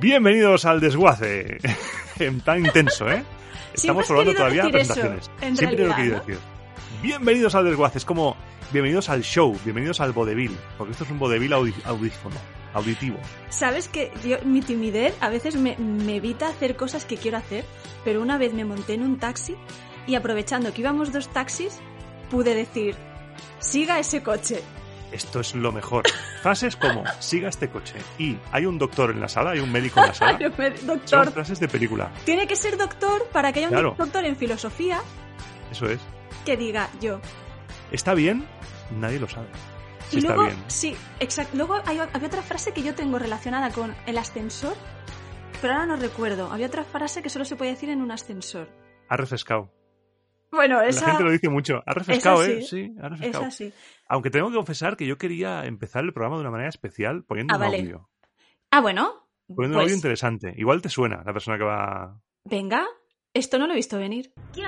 Bienvenidos al desguace. Tan intenso, ¿eh? Estamos querido todavía eso, presentaciones. en Siempre lo he realidad, decir. Bienvenidos al desguace. Es como bienvenidos al show, bienvenidos al vodevil. Porque esto es un vodevil audífono, auditivo. Sabes que yo, mi timidez a veces me, me evita hacer cosas que quiero hacer, pero una vez me monté en un taxi y aprovechando que íbamos dos taxis, pude decir, siga ese coche. Esto es lo mejor. Frases como siga este coche y hay un doctor en la sala, hay un médico en la sala. Me- Son Doctor, frases de película. tiene que ser doctor para que haya un doctor en filosofía Eso es. que diga yo. ¿Está bien? Nadie lo sabe. Y luego, sí, exacto. Luego había otra frase que yo tengo relacionada con el ascensor, pero ahora no recuerdo. Había otra frase que solo se puede decir en un ascensor. Ha refrescado. Bueno, esa... La gente lo dice mucho. Ha refrescado, sí. ¿eh? Sí, ha refrescado. Sí. Aunque tengo que confesar que yo quería empezar el programa de una manera especial poniendo ah, un audio. Ah, bueno. Poniendo un pues audio interesante. Igual te suena la persona que va... Venga, esto no lo he visto venir. Yo,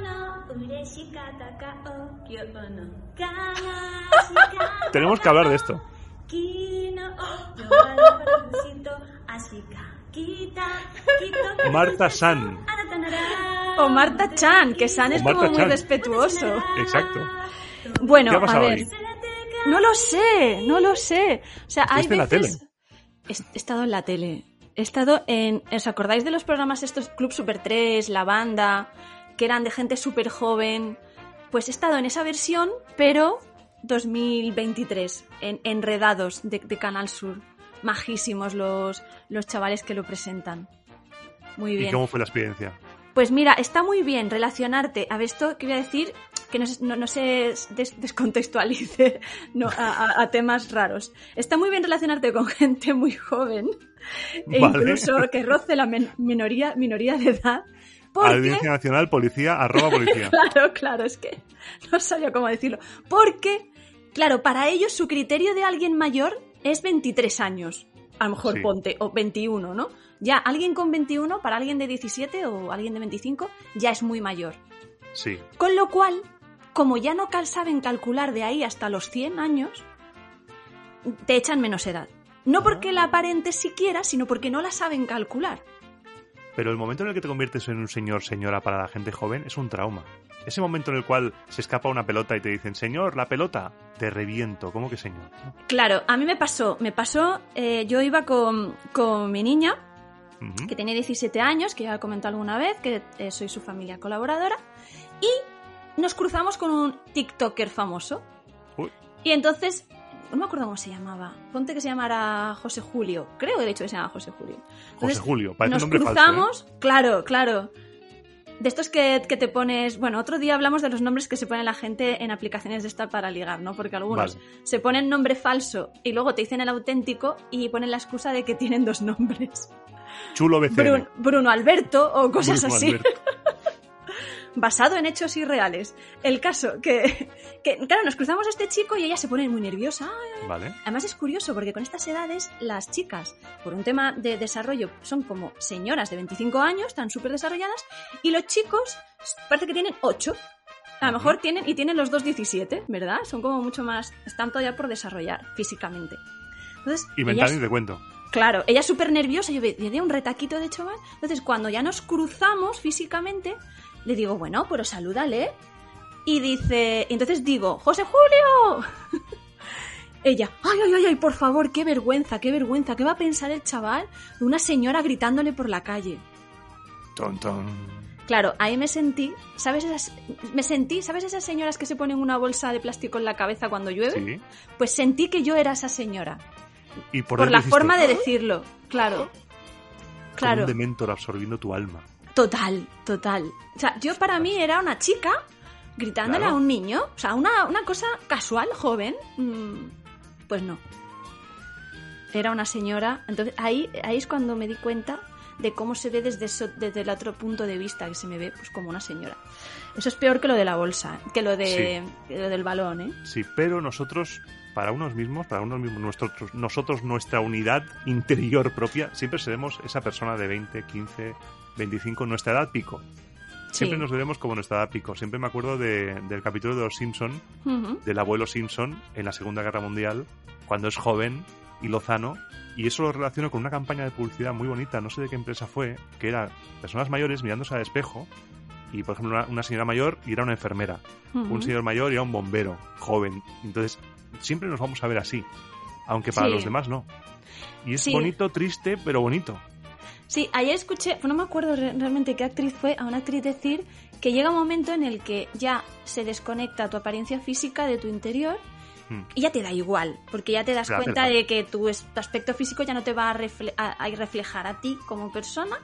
no. Tenemos que hablar de esto. Marta San. O Marta Chan, que San es como muy respetuoso. Exacto. Bueno, a ver. No lo sé, no lo sé. O sea, hay He estado en la tele. He estado en. ¿Os acordáis de los programas estos Club Super 3, La Banda? Que eran de gente súper joven? Pues he estado en esa versión, pero 2023, en Enredados de, de Canal Sur. Majísimos los, los chavales que lo presentan. Muy ¿Y bien. cómo fue la experiencia? Pues mira, está muy bien relacionarte. A ver, esto que voy a decir, que no, no- no se des- descontextualice no, a, a- a temas raros. Está muy bien relacionarte con gente muy joven, e Vale. incluso que roce la men- minoría, minoría de edad. Porque, Audiencia Nacional, policía, arroba policía. claro, claro, es que no sabía cómo decirlo. Porque, claro, para ellos su criterio de alguien mayor es 23 años. A lo mejor Sí. ponte, o 21, ¿no? Ya, alguien con 21, para alguien de 17 o alguien de 25, ya es muy mayor. Sí. Con lo cual, como ya no saben calcular de ahí hasta los 100 años, te echan menos edad. No porque la aparentes siquiera, sino porque no la saben calcular. Pero el momento en el que te conviertes en un señor, señora para la gente joven es un trauma. Ese momento en el cual se escapa una pelota y te dicen, señor, la pelota, te reviento. ¿Cómo que señor? Claro, a mí me pasó, me pasó, eh, yo iba con, con mi niña, que tiene 17 años, que ya he comentado alguna vez, que eh, soy su familia colaboradora, y nos cruzamos con un TikToker famoso. Uy. Y entonces, no me acuerdo cómo se llamaba, ponte que se llamara José Julio, creo que de hecho que se llama José Julio. José Entonces, Julio, parece un nos nombre falso. ¿eh? cruzamos, claro, claro. De estos que, que te pones, bueno, otro día hablamos de los nombres que se pone la gente en aplicaciones de esta para ligar, ¿no? Porque algunos Vale. se ponen nombre falso y luego te dicen el auténtico y ponen la excusa de que tienen dos nombres. Chulo BCN. Brun- Bruno Alberto o cosas Bruno así, Alberto. basado en hechos irreales. El caso que, que, claro, nos cruzamos a este chico y ella se pone muy nerviosa. Vale. Además es curioso porque con estas edades las chicas, por un tema de desarrollo, son como señoras de 25 años, están súper desarrolladas, y los chicos parece que tienen 8. A lo mejor tienen, y tienen los dos 17, ¿verdad? Son como mucho más, están todavía por desarrollar físicamente. Entonces, Y mental te cuento. Claro, ella es súper nerviosa, yo ve- veía un retaquito de chaval. Entonces, cuando ya nos cruzamos físicamente, le digo, bueno, pero salúdale. Y dice, entonces digo, ¡José Julio! ella, ay, ay, ay, ay, por favor, qué vergüenza, qué vergüenza, ¿qué va a pensar el chaval de una señora gritándole por la calle? Ton, ton. Claro, ahí me sentí, ¿sabes esas, me sentí, ¿sabes esas señoras que se ponen una bolsa de plástico en la cabeza cuando llueve? Sí. Pues sentí que yo era esa señora. Y por, la forma de decirlo, claro. Claro. un dementor absorbiendo tu alma. Total, total. O sea, yo para mí era una chica gritándole Claro. a un niño. O sea, una, una cosa casual, joven. mm, Pues no. Era una señora. Entonces ahí, ahí es cuando me di cuenta de cómo se ve desde, eso- desde el otro punto de vista, que se me ve pues como una señora. Eso es peor que lo de la bolsa, que lo, de, que lo del balón, ¿eh? Sí, pero nosotros para unos mismos, para unos mismos, nosotros, nosotros, nuestra unidad interior propia, siempre seremos esa persona de 20, 15, 25, nuestra edad pico. Siempre Sí. nos veremos como nuestra edad pico. Siempre me acuerdo de- del capítulo de los Simpson, del abuelo Simpson en la Segunda Guerra Mundial, cuando es joven y lozano, y eso lo relaciono con una campaña de publicidad muy bonita, no sé de qué empresa fue, que era personas mayores mirándose al espejo, y por ejemplo una, una señora mayor y era una enfermera, un señor mayor y era un bombero, joven. Entonces, siempre nos vamos a ver así, aunque para Sí. los demás no. Y es Sí. bonito, triste, pero bonito. Sí, ayer escuché, no me acuerdo re- realmente qué actriz fue, a una actriz decir que llega un momento en el que ya se desconecta tu apariencia física de tu interior Mm. y ya te da igual, porque ya te das cuenta de que tu, aspecto físico ya no te va a, refle- a- a reflejar a ti como persona.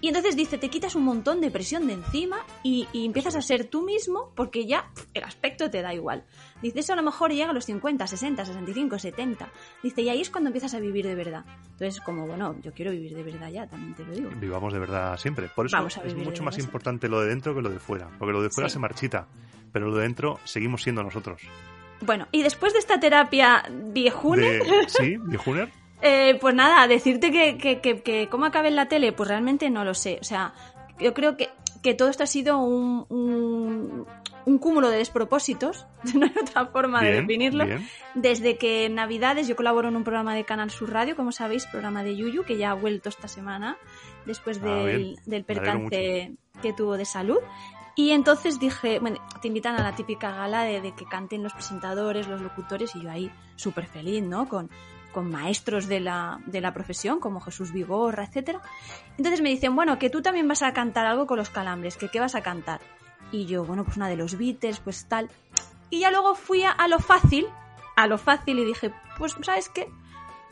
Y entonces dice, te quitas un montón de presión de encima y, y empiezas a ser tú mismo porque ya el aspecto te da igual. Dice, eso a lo mejor llega a los 50, 60, 65, 70. Dice, y ahí es cuando empiezas a vivir de verdad. Entonces, como, bueno, yo quiero vivir de verdad ya, también te lo digo. Vivamos de verdad siempre. Por eso es mucho más importante lo de dentro que lo de fuera. Porque lo de fuera Sí. se marchita, pero lo de dentro seguimos siendo nosotros. Bueno, y después de esta terapia viejuna, De- ¿Sí? ¿Viejuner? eh, pues nada, decirte que, que, que, que cómo acabe en la tele, pues realmente no lo sé. O sea, yo creo que, que todo esto ha sido un, un, un cúmulo de despropósitos, no hay otra forma de definirlo. bien. Desde que en Navidades yo colaboro en un programa de Canal Sur Radio, como sabéis, programa de Yuyu, que ya ha vuelto esta semana, después Ah, del, del percance que tuvo de salud. Y entonces dije, bueno, te invitan a la típica gala de, de que canten los presentadores, los locutores, y yo ahí súper feliz, ¿no? Con, con maestros de la, de la profesión, como Jesús Vigorra, etcétera. Entonces me dicen, bueno, que tú también vas a cantar algo con los calambres, que qué vas a cantar. Y yo, bueno, pues una de los Beatles, pues tal. Y ya luego fui a, a lo fácil, a lo fácil, y dije, pues, ¿sabes qué?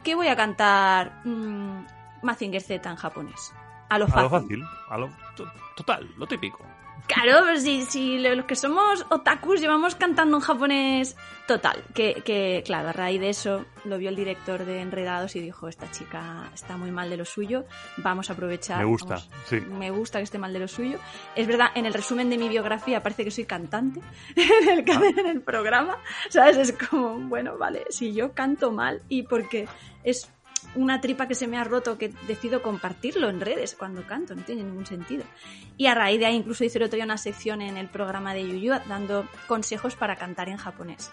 Que voy a cantar mm, Mazinger Z en japonés. A lo A fácil. lo fácil. A lo to- total, lo típico. Claro, si, si los que somos otakus llevamos cantando en japonés total. Que, que, claro, a raíz de eso lo vio el director de Enredados y dijo, esta chica está muy mal de lo suyo, vamos a aprovechar. Me gusta, vamos- sí. Me gusta que esté mal de lo suyo. Es verdad, en el resumen de mi biografía parece que soy cantante en el, ca- en el programa. ¿Sabes? Es como, bueno, vale, si yo canto mal y porque es una tripa que se me ha roto que decido compartirlo en redes cuando canto, no tiene ningún sentido. Y a raíz de ahí incluso hice el otro día una sección en el programa de Yuyu dando consejos para cantar en japonés.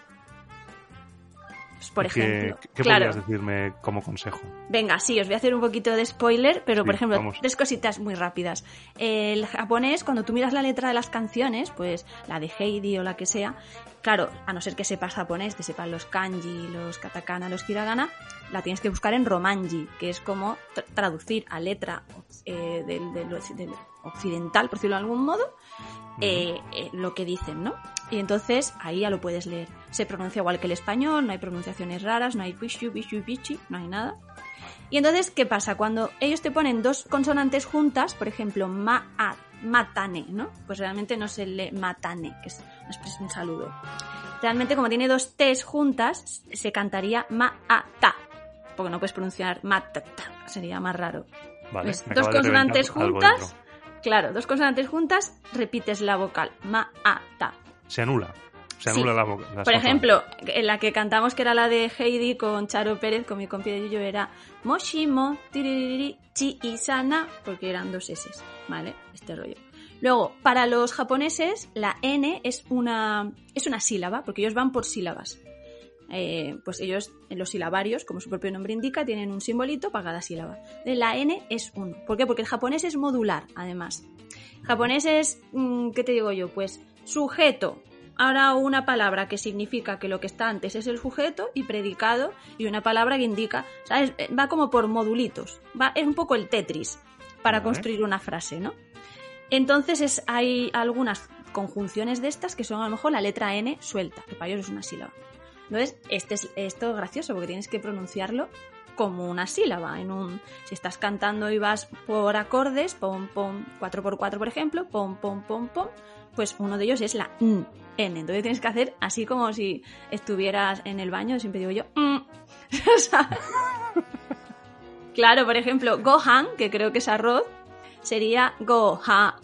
Pues, por ¿Y qué- ejemplo, ¿Qué, qué claro, podrías decirme como consejo? Venga, sí, os voy a hacer un poquito de spoiler, pero Sí, por ejemplo, vamos. tres cositas muy rápidas. El japonés, cuando tú miras la letra de las canciones, pues la de Heidi o la que sea, claro, a no ser que sepas japonés, te sepan los kanji, los katakana, los hiragana, la tienes que buscar en romanji, que es como tra- traducir a letra eh, del, del- del occidental, por decirlo de algún modo, eh, eh, lo que dicen, ¿no? Y entonces ahí ya lo puedes leer. Se pronuncia igual que el español, no hay pronunciaciones raras, no hay pishu, bishu, bichi, no hay nada. Y entonces, ¿qué pasa? Cuando ellos te ponen dos consonantes juntas, por ejemplo, ma, a, matane, ¿no? Pues realmente no se lee matane, que es expresión, un saludo. Realmente, como tiene dos T's juntas, se cantaría ma, a, ta. Porque no puedes pronunciar ma, ta, ta. Sería más raro. Vale, Pues, dos consonantes juntas, claro, dos consonantes juntas, repites la vocal ma, a, ta. Se anula. Sí. la Por ejemplo, en la que cantamos, que era la de Heidi con Charo Pérez, con mi compi de Yuyo, era Moshimo, tiririri, chi y sana, porque eran dos S, ¿vale? Este rollo. Luego, para los japoneses, la N es una, es una sílaba, porque ellos van por sílabas. Eh, pues ellos, en los silabarios, como su propio nombre indica, tienen un simbolito para cada sílaba. La N es uno. ¿Por qué? Porque el japonés es modular, además. Japonés es, mm, ¿qué te digo yo? Pues sujeto. Ahora una palabra que significa que lo que está antes es el sujeto y predicado y una palabra que indica, ¿sabes? Eh, Va como por modulitos. Va, es un poco el Tetris para construir una frase, ¿no? Entonces es, hay algunas conjunciones de estas que son a lo mejor la letra N suelta, que para ellos es una sílaba. Entonces, este es, esto es gracioso porque tienes que pronunciarlo como una sílaba. En un, si estás cantando y vas por acordes, pom, pom, 4x4 por ejemplo, pom, pom, pom, pom, pues uno de ellos es la N. Entonces tienes que hacer así como si estuvieras en el baño, siempre digo yo. Claro, por ejemplo, Gohan, que creo que es arroz, sería Gohan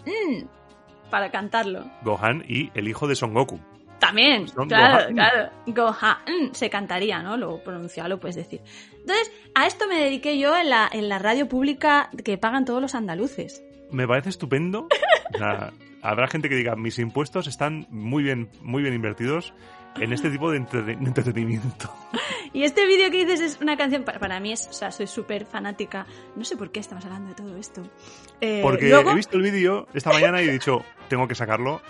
para cantarlo. Gohan y el hijo de Son Goku. También, Son claro, Gohan. claro. Gohan se cantaría, ¿no? Lo pronunciado lo puedes decir. Entonces, a esto me dediqué yo en la, en la radio pública que pagan todos los andaluces. Me parece estupendo. O sea, habrá gente que diga, mis impuestos están muy bien, muy bien invertidos en este tipo de entre- de entretenimiento. Y este vídeo que dices es una canción, para, para mí es, o sea, soy súper fanática. No sé por qué estamos hablando de todo esto. Eh, Porque luego, he visto el vídeo esta mañana y he dicho, tengo que sacarlo.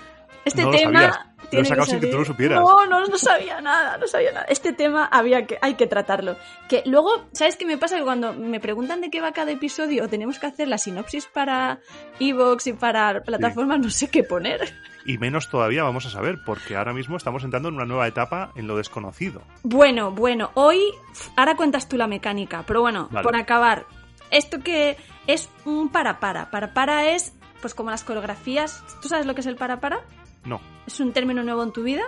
Este no tema. Lo sacado que sin que tú lo supieras. No, no, no sabía nada, no sabía nada. Este tema había que, hay que tratarlo. Que luego, ¿sabes qué me pasa? Que cuando me preguntan de qué va cada episodio o tenemos que hacer la sinopsis para Evox y para plataformas, no sé qué poner. Y menos todavía vamos a saber, porque ahora mismo estamos entrando en una nueva etapa en lo desconocido. Bueno, bueno, hoy, ahora cuentas tú la mecánica, pero bueno, por acabar, esto que es un para para. Para para es, pues como las coreografías. ¿Tú sabes lo que es el para para? No, ¿Es un término nuevo en tu vida?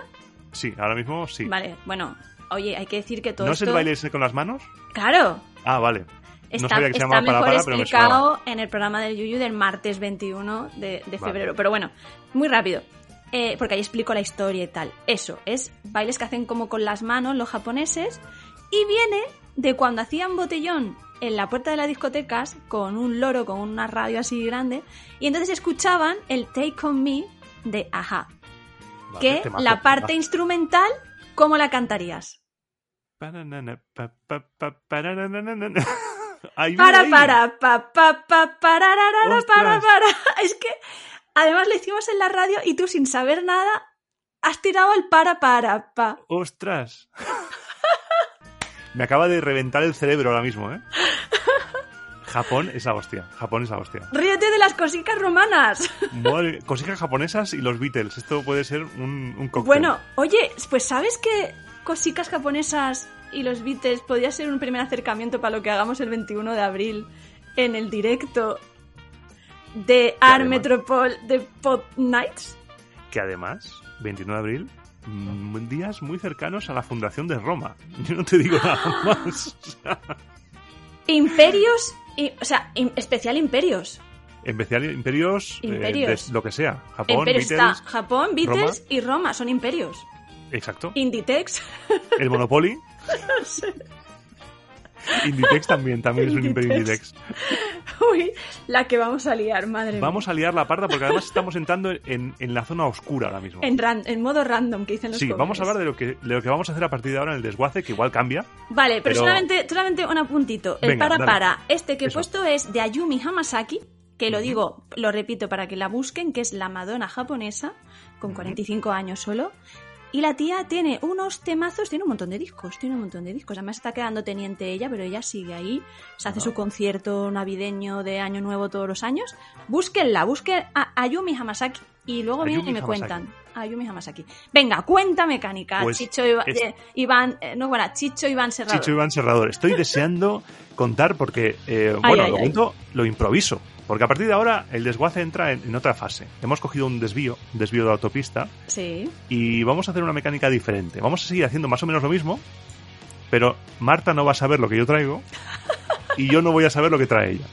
sí, ahora mismo sí. Vale, bueno, oye, hay que decir que todo ¿No es el baile ese con las manos? Claro, Ah, vale. está, no sabía que se está llamaba para mejor para, pero me explicado en el programa del Yuyu del martes 21 de, de Vale. febrero. Pero bueno, muy rápido. eh, porque ahí explico la historia y tal. Eso, es bailes que hacen como con las manos los japoneses. Y viene de cuando hacían botellón en la puerta de las discotecas con un loro, con una radio así grande. Y entonces escuchaban el Take On Me de Aja. Vale, que temazo, la parte temazo. instrumental, ¿cómo la cantarías? Paranana, pa, pa, pa. Ahí Para, para, pa, pa, pa, pararara, Ostras. para, para. Es que además lo hicimos en la radio y tú sin saber nada has tirado el para, para, pa. ¡Ostras! Me acaba de reventar el cerebro ahora mismo, ¿eh? Japón es la hostia. Japón es la hostia. Ríete de las cositas romanas. Madre- Cositas japonesas y los Beatles. Esto puede ser un, un cóctel. Bueno, oye, pues ¿sabes que cositas japonesas y los Beatles podría ser un primer acercamiento para lo que hagamos el 21 de abril en el directo de Art además- Metropol de Pop Nights? Que además, 29 de abril, mm, días muy cercanos a la fundación de Roma. Yo no te digo nada más. Imperios, y, o sea, especial Imperios. especial imperios, eh, Imperios. de lo que sea. Japón, Imperios Beatles. está Japón, Beatles y Roma, son imperios. Exacto. Inditex. El Monopoly. Inditex también, también es un imperio Inditex. Uy, la que vamos a liar, madre mía. Vamos a liar la parda porque además estamos entrando en, en la zona oscura ahora mismo. En, ran- en modo random, que dicen los Sí, jóvenes. vamos a hablar de lo, que, de lo que vamos a hacer a partir de ahora en el desguace, que igual cambia. Vale, pero, pero- solamente, solamente un apuntito. El Venga, para dale. para. Este que he Eso. puesto es de Ayumi Hamasaki, que lo digo, lo repito para que la busquen, que es la Madonna japonesa, con 45 años solo. Y la tía tiene unos temazos, tiene un montón de discos, tiene un montón de discos. Además está quedando teniente ella, pero ella sigue ahí. Se hace Ah. su concierto navideño de Año Nuevo todos los años. Búsquenla, busquen a Ayumi Hamasaki y luego vienen Ayumi y me Hamasaki. cuentan. Ayumi Hamasaki. Venga, cuenta mecánica. Pues Chicho Iba- es- eh, Iván, eh, no, bueno, Chicho Iván Serrado. Chicho Iván Serrador. Estoy deseando contar porque, eh, Ay, bueno, ay, lo ay. cuento, lo improviso. Porque a partir de ahora el desguace entra en, en otra fase. Hemos cogido un desvío, un desvío de autopista, Sí. y vamos a hacer una mecánica diferente. Vamos a seguir haciendo más o menos lo mismo, pero Marta no va a saber lo que yo traigo y yo no voy a saber lo que trae ella.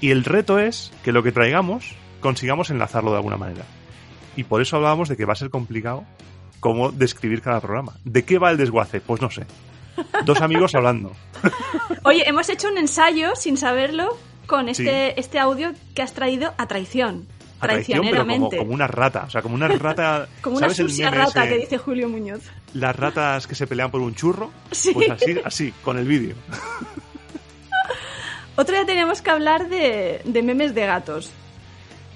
Y el reto es que lo que traigamos consigamos enlazarlo de alguna manera. Y por eso hablábamos de que va a ser complicado cómo describir cada programa. ¿De qué va el desguace? Pues no sé. Dos amigos hablando. Oye, hemos hecho un ensayo sin saberlo con Sí. este, este audio que has traído a traición. A traición, pero como, como una rata. O sea, como una rata. Como una ¿Sabes el sucia rata ese? que dice Julio Muñoz. Las ratas que se pelean por un churro. Sí. Pues así, así, con el vídeo. Otro día teníamos que hablar de, de memes de gatos.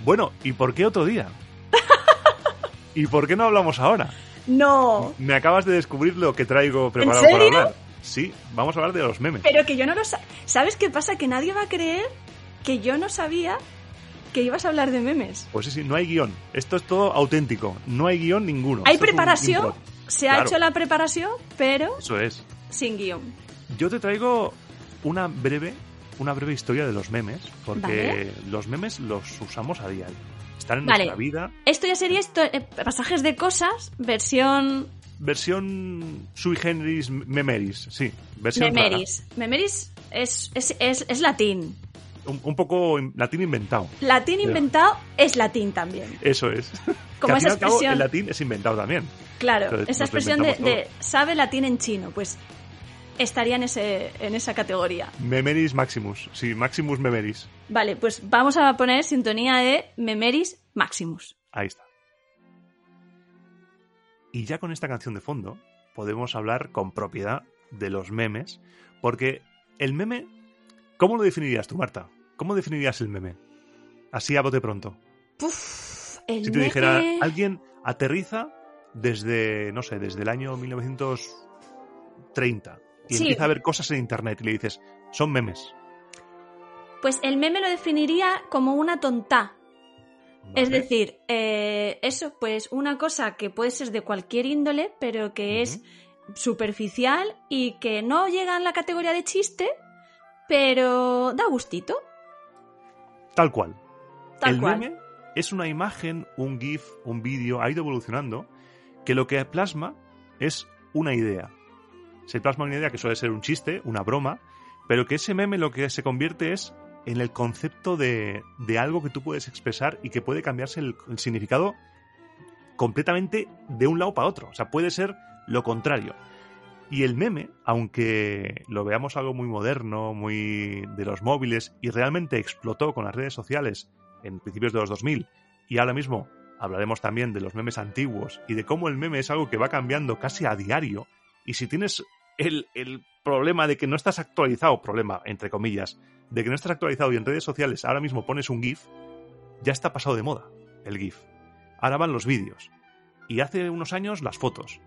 Bueno, ¿y por qué otro día? ¿Y por qué no hablamos ahora? No, Me acabas de descubrir lo que traigo preparado serio? para hablar. Sí, vamos a hablar de los memes. pero que yo no lo sa- ¿Sabes qué pasa? Que nadie va a creer que yo no sabía que ibas a hablar de memes. Pues sí, sí, no hay guion. Esto es todo auténtico. No hay guion ninguno. Hay Esto preparación, se ha Claro. hecho la preparación, pero Eso es. sin guion. Yo te traigo una breve, una breve historia de los memes, porque los memes los usamos a diario. Están en Vale. nuestra vida. Esto ya sería esto, eh, pasajes de cosas, versión Versión sui generis memeris, sí. Versión rara. memeris. Memeris es, es, es, es latín. Un, un poco latín inventado. Latín inventado es latín también. Eso es. como esa cabo, expresión. el latín es inventado también. Claro, Entonces, esa expresión de, de sabe latín en chino, pues estaría en, ese, en esa categoría. Memeris Maximus. Sí, Maximus Memeris. Vale, pues vamos a poner sintonía de Memeris Maximus. Ahí está. Y ya con esta canción de fondo podemos hablar con propiedad de los memes, porque el meme, ¿cómo lo definirías tú, Marta? ¿Cómo definirías el meme? Así a bote pronto. El Si te meme- dijera, alguien aterriza desde, no sé, desde el año 1930 y Sí. empieza a ver cosas en internet y le dices, son memes. Pues el meme lo definiría como una Es decir, eh, eso, pues una cosa que puede ser de cualquier índole, pero que es superficial y que no llega en la categoría de chiste, pero da gustito. Tal cual. Tal el cual. meme es una imagen, un GIF, un vídeo, ha ido evolucionando, que lo que plasma es una idea. Se plasma una idea que suele ser un chiste, una broma, pero que ese meme lo que se convierte es en el concepto de, de algo que tú puedes expresar y que puede cambiarse el, el significado completamente de un lado para otro. O sea, puede ser lo contrario. Y el meme, aunque lo veamos algo muy moderno, muy de los móviles, y realmente explotó con las redes sociales en principios de los 2000, y ahora mismo hablaremos también de los memes antiguos y de cómo el meme es algo que va cambiando casi a diario, y si tienes el, problema de que no estás actualizado, problema, entre comillas, de que no estás actualizado y en redes sociales ahora mismo pones un GIF, ya está pasado de moda el GIF. Ahora van los vídeos. Y hace unos años las fotos.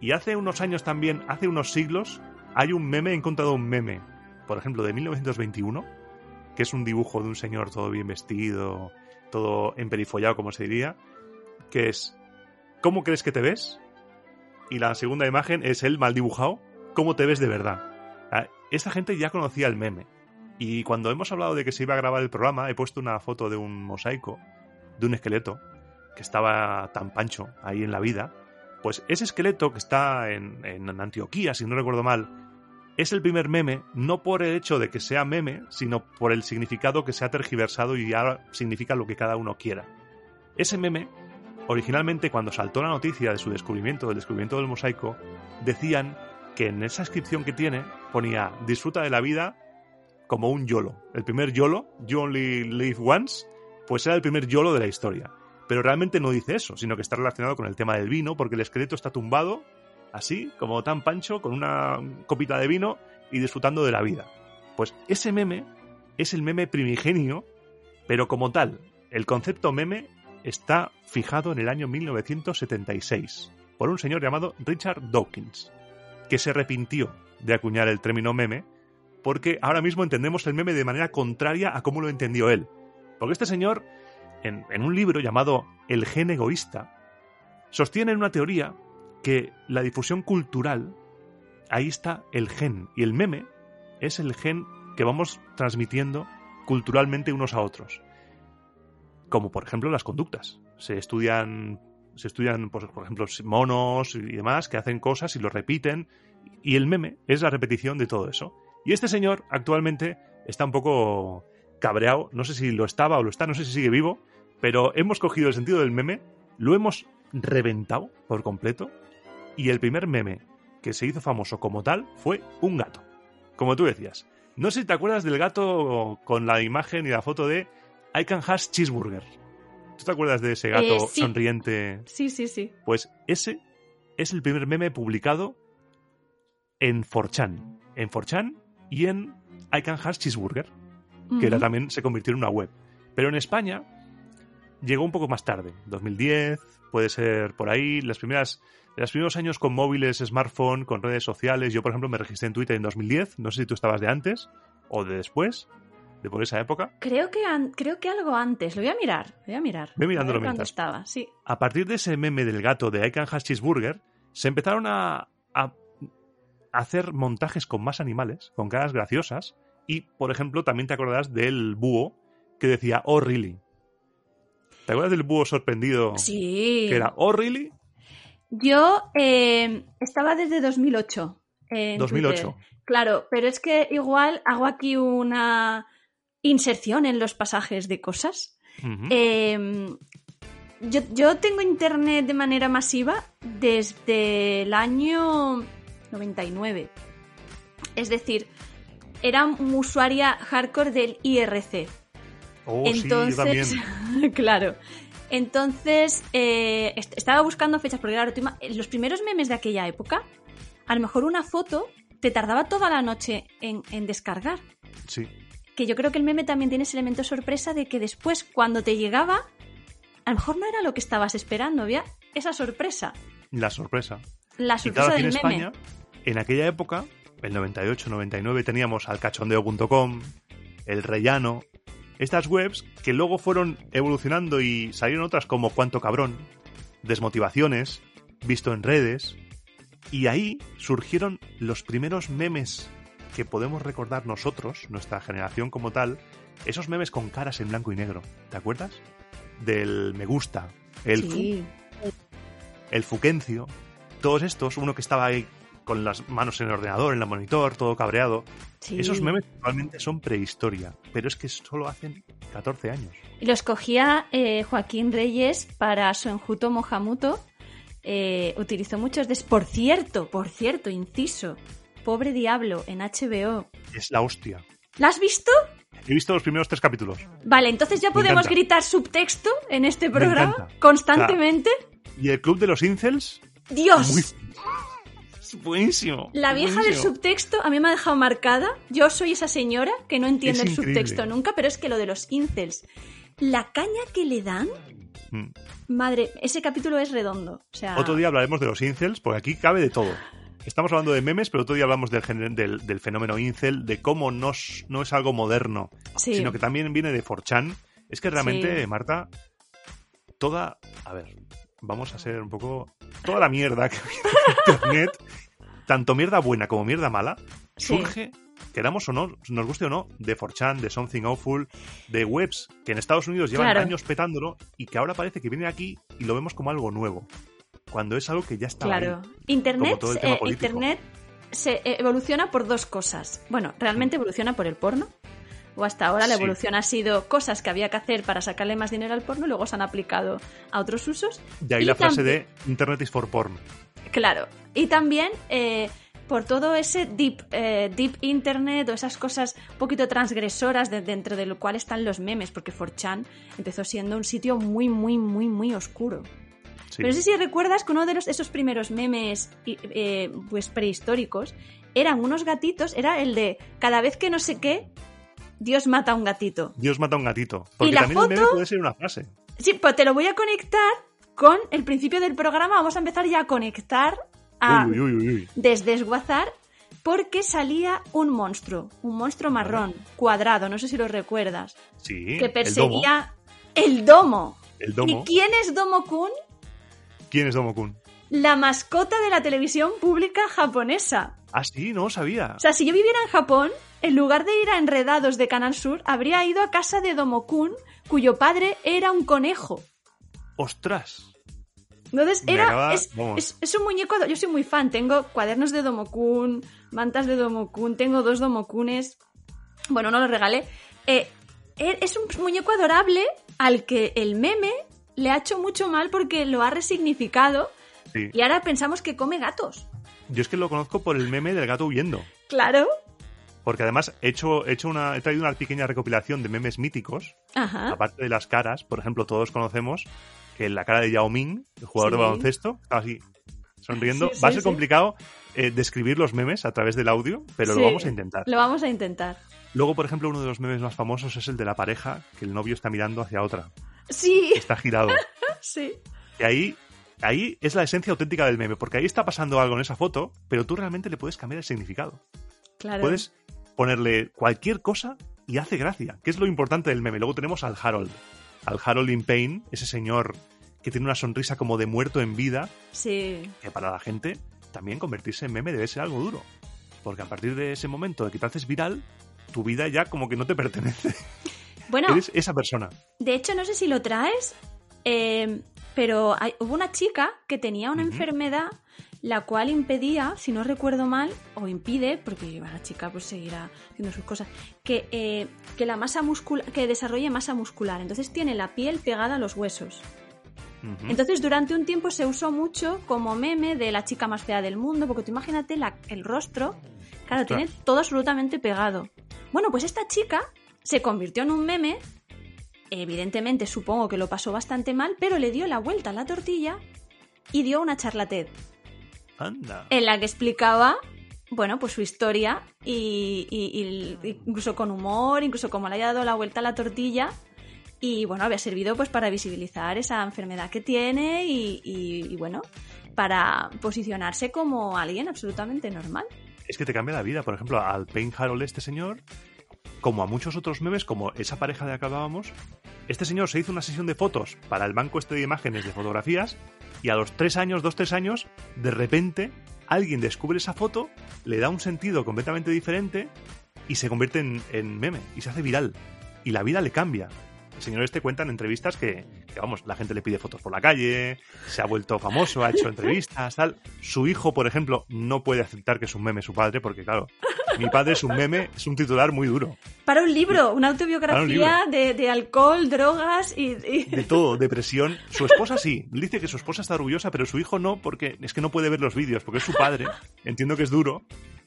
Y hace unos años también, hace unos siglos, hay un meme, he encontrado un meme, por ejemplo, de 1921, que es un dibujo de un señor todo bien vestido, todo emperifollado, como se diría, que es ¿Cómo crees que te ves? Y la segunda imagen es él mal dibujado, ¿Cómo te ves de verdad? Ah, Esta gente ya conocía el meme. Y cuando hemos hablado de que se iba a grabar el programa, he puesto una foto de un mosaico, de un esqueleto, que estaba tan pancho ahí en la vida. Pues ese esqueleto que está en, en Antioquía, si no recuerdo mal, es el primer meme, no por el hecho de que sea meme, sino por el significado que se ha tergiversado y ahora significa lo que cada uno quiera. Ese meme, originalmente cuando saltó la noticia de su descubrimiento, del descubrimiento del mosaico, decían que en esa inscripción que tiene ponía disfruta de la vida como un YOLO. El primer YOLO, You Only Live Once, pues era el primer YOLO de la historia. Pero realmente no dice eso, sino que está relacionado con el tema del vino, porque el esqueleto está tumbado, así, como tan pancho, con una copita de vino y disfrutando de la vida. Pues ese meme es el meme primigenio, pero como tal, el concepto meme está fijado en el año 1976 por un señor llamado Richard Dawkins, que se arrepintió de acuñar el término meme porque ahora mismo entendemos el meme de manera contraria a cómo lo entendió él. Porque este señor, en, un libro llamado El gen egoísta, sostiene en una teoría que la difusión cultural, ahí está el gen, y el meme es el gen que vamos transmitiendo culturalmente unos a otros. Como por ejemplo las conductas. Se estudian, se estudian pues, por ejemplo, monos y demás que hacen cosas y lo repiten, y el meme es la repetición de todo eso. Y este señor actualmente está un poco cabreado, no sé si lo estaba o lo está, no sé si sigue vivo, pero hemos cogido el sentido del meme, lo hemos reventado por completo, y el primer meme que se hizo famoso como tal fue un gato. Como tú decías. No sé si te acuerdas del gato con la imagen y la foto de I can has cheeseburger. ¿Tú te acuerdas de ese gato Eh, sí. sonriente? Sí, sí, sí. Pues ese es el primer meme publicado en 4chan. En 4chan y en I Can Has Cheeseburger, que era también se convirtió en una web. Pero en España llegó un poco más tarde, 2010, puede ser por ahí, las primeras los primeros años con móviles, smartphone, con redes sociales. Yo, por ejemplo, me registré en Twitter en 2010, no sé si tú estabas de antes o de después, de por esa época. Creo que, creo que algo antes. Lo voy a mirar. Voy a mirar. Ve mirándolo A ver cuándo mientras. estaba, sí. a partir de ese meme del gato de I Can Have Cheeseburger, se empezaron a, a hacer montajes con más animales, con caras graciosas, y, por ejemplo, también te acordarás del búho que decía, oh, really. ¿Te acuerdas del búho sorprendido Sí. que era, oh, really? Yo eh, estaba desde 2008. En 2008. Twitter. Claro, pero es que igual hago aquí una inserción en los pasajes de cosas. Eh, yo, yo tengo internet de manera masiva desde el año 99. Es decir, era usuaria hardcore del IRC. Oh, sí, yo también. claro. Entonces, eh, est- estaba buscando fechas, porque claro, los primeros memes de aquella época, a lo mejor una foto te tardaba toda la noche en, en descargar. Sí. Que yo creo que el meme también tiene ese elemento sorpresa de que después, cuando te llegaba, a lo mejor no era lo que estabas esperando, había esa sorpresa. La sorpresa. La sorpresa claro, en meme. España, en aquella época, el 98, 99, teníamos alcachondeo.com, el rellano, estas webs que luego fueron evolucionando y salieron otras como Cuánto Cabrón, Desmotivaciones, Visto en redes, y ahí surgieron los primeros memes que podemos recordar nosotros, nuestra generación como tal, esos memes con caras en blanco y negro, ¿te acuerdas? Del me gusta, el fu- Sí. el Fuquencio, todos estos, uno que estaba ahí con las manos en el ordenador, en el monitor, todo cabreado. sí. Esos memes actualmente son prehistoria, pero es que solo hacen 14 años. Y Los cogía eh, Joaquín Reyes para su enjuto Mohamuto. Eh, utilizó muchos de... Por cierto, por cierto, inciso. Pobre Diablo en HBO. Es la hostia. ¿La has visto? He visto los primeros tres capítulos. Vale, entonces ya Me podemos encanta. gritar subtexto en este programa constantemente. Y el club de los incels, ¡Dios! muy... es buenísimo. La vieja del subtexto a mí me ha dejado marcada. Yo soy esa señora que no entiende Es el increíble. subtexto nunca, pero es que lo de los incels, la caña que le dan, Mm. madre, ese capítulo es redondo. O sea, Otro día hablaremos de los incels, porque aquí cabe de todo. Estamos hablando de memes, pero otro día hablamos del, del, del fenómeno incel, de cómo no es, no es algo moderno, sí. sino que también viene de 4chan. Es que realmente, Sí. Marta, toda... A ver, vamos a ser un poco... Toda la mierda que hay en Internet, tanto mierda buena como mierda mala, surge, queramos o no, nos guste o no, de 4chan, de Something Awful, de webs que en Estados Unidos llevan Claro. años petándolo y que ahora parece que viene aquí y lo vemos como algo nuevo. Cuando es algo que ya está Claro. Internet, como todo el tema eh. Internet se eh, evoluciona por dos cosas. Bueno, realmente evoluciona por el porno. O hasta ahora la Sí. evolución ha sido cosas que había que hacer para sacarle más dinero al porno y luego se han aplicado a otros usos. De ahí Y la frase de Internet is for porn. Claro. Y también eh, por todo ese deep, eh, deep internet o esas cosas un poquito transgresoras de- dentro de lo cual están los memes, porque 4chan empezó siendo un sitio muy, muy, muy, muy oscuro. Sí. Pero no sé si recuerdas que uno de los, esos primeros memes y- eh, pues prehistóricos eran unos gatitos, era el de cada vez que no sé qué, Dios mata a un gatito. Dios mata a un gatito. Porque la también el meme foto- puede ser una frase. Sí, pues te lo voy a conectar con el principio del programa. Vamos a empezar ya a conectar a Uy, uy, uy, uy. desdesguazar porque salía un monstruo, un monstruo marrón, cuadrado, no sé si lo recuerdas, Sí, que el domo. perseguía el domo. El ¿Y domo. quién es Domo-kun? ¿Quién es Domo-kun? La mascota de la televisión pública japonesa. Ah, sí, no lo sabía. O sea, si yo viviera en Japón, en lugar de ir a Enredados de Canal Sur, habría ido a casa de Domo-kun, cuyo padre era un conejo. ¡Ostras! Entonces, era, acaba- es, es- es un muñeco, yo soy muy fan, tengo cuadernos de Domokun, mantas de Domokun, tengo dos Domokunes, bueno, no los regalé. Eh, e- es un muñeco adorable al que el meme le ha hecho mucho mal porque lo ha resignificado Sí. y ahora pensamos que come gatos. Yo es que lo conozco por el meme del gato huyendo. Claro. Porque además he hecho, he hecho una, he traído una pequeña recopilación de memes míticos, Ajá. aparte de las caras, por ejemplo, todos conocemos que la cara de Yao Ming, el jugador Sí. de baloncesto, está así sonriendo. Sí, Va a ser complicado eh, describir los memes a través del audio, pero lo vamos a intentar. Lo vamos a intentar. Luego, por ejemplo, uno de los memes más famosos es el de la pareja, que el novio está mirando hacia otra, Sí, está girado. sí. Y ahí, ahí es la esencia auténtica del meme, porque ahí está pasando algo en esa foto, pero tú realmente le puedes cambiar el significado. Claro. Puedes ponerle cualquier cosa y hace gracia, que es lo importante del meme. Luego tenemos al Harold, al Harold in Pain, ese señor que tiene una sonrisa como de muerto en vida, Sí. que para la gente también convertirse en meme debe ser algo duro. Porque a partir de ese momento de que te haces viral, tu vida ya como que no te pertenece. Bueno, Eres esa persona. De hecho, no sé si lo traes, eh, pero hay- hubo una chica que tenía una enfermedad la cual impedía, si no recuerdo mal, o impide, porque la chica pues seguirá haciendo sus cosas, que, eh, que la masa muscular, que desarrolle masa muscular. Entonces tiene la piel pegada a los huesos. Entonces, durante un tiempo se usó mucho como meme de la chica más fea del mundo, porque tú imagínate la- el rostro, claro, Ostras. tiene todo absolutamente pegado. Bueno, pues esta chica se convirtió en un meme, evidentemente supongo que lo pasó bastante mal, pero le dio la vuelta a la tortilla y dio una charla TED Anda. en la que explicaba, bueno, pues su historia y, y- y incluso con humor, incluso como le haya dado la vuelta a la tortilla. Y bueno, había servido pues para visibilizar esa enfermedad que tiene y, y- y, bueno, para posicionarse como alguien absolutamente normal. Es que te cambia la vida. Por ejemplo, al Pain Harold este señor, como a muchos otros memes, como esa pareja de la que hablábamos, este señor se hizo una sesión de fotos para el banco este de imágenes de fotografías y a los tres años, dos, tres años, de repente alguien descubre esa foto, le da un sentido completamente diferente y se convierte en, en meme y se hace viral. Y la vida le cambia. El señor este cuenta en entrevistas que, que, vamos, la gente le pide fotos por la calle, se ha vuelto famoso, ha hecho entrevistas, tal. Su hijo, por ejemplo, no puede aceptar que es un meme su padre, porque claro, mi padre es un meme, es un titular muy duro. Para un libro, una un autobiografía de, de alcohol, drogas y... y- De todo, depresión. Su esposa sí, dice que su esposa está orgullosa, pero su hijo no, porque es que no puede ver los vídeos, porque es su padre. Entiendo que es duro,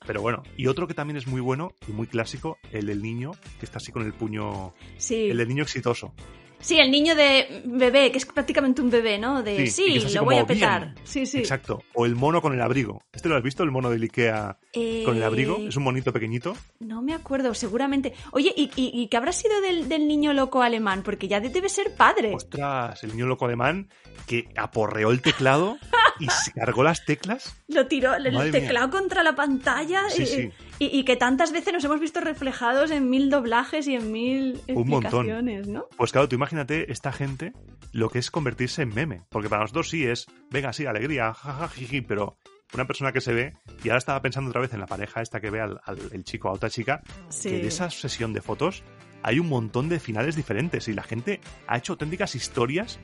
pero bueno. Y otro que también es muy bueno y muy clásico, el del niño, que está así con el puño. Sí. El del niño exitoso. Sí, el niño de bebé, que es prácticamente un bebé, ¿no? De Sí, lo voy a petar. "Bien". Sí, sí. Exacto. O el mono con el abrigo. ¿Este lo has visto? El mono del Ikea con el abrigo. Eh, Es un monito pequeñito. No me acuerdo, seguramente. Oye, ¿y, y, y qué habrá sido del, del niño loco alemán? Porque ya debe ser padre. Ostras, el niño loco alemán que aporreó el teclado y se cargó las teclas. Lo tiró el teclado contra la pantalla Sí, y, sí. y- y que tantas veces nos hemos visto reflejados en mil doblajes y en mil Un montón. ¿no? Pues claro, tú imagínate esta gente lo que es convertirse en meme. Porque para nosotros sí es, venga, sí, alegría, jaja, jiji, pero una persona que se ve, y ahora estaba pensando otra vez en la pareja esta que ve al, al- el chico a otra chica, Sí. que de esa sesión de fotos hay un montón de finales diferentes y la gente ha hecho auténticas historias,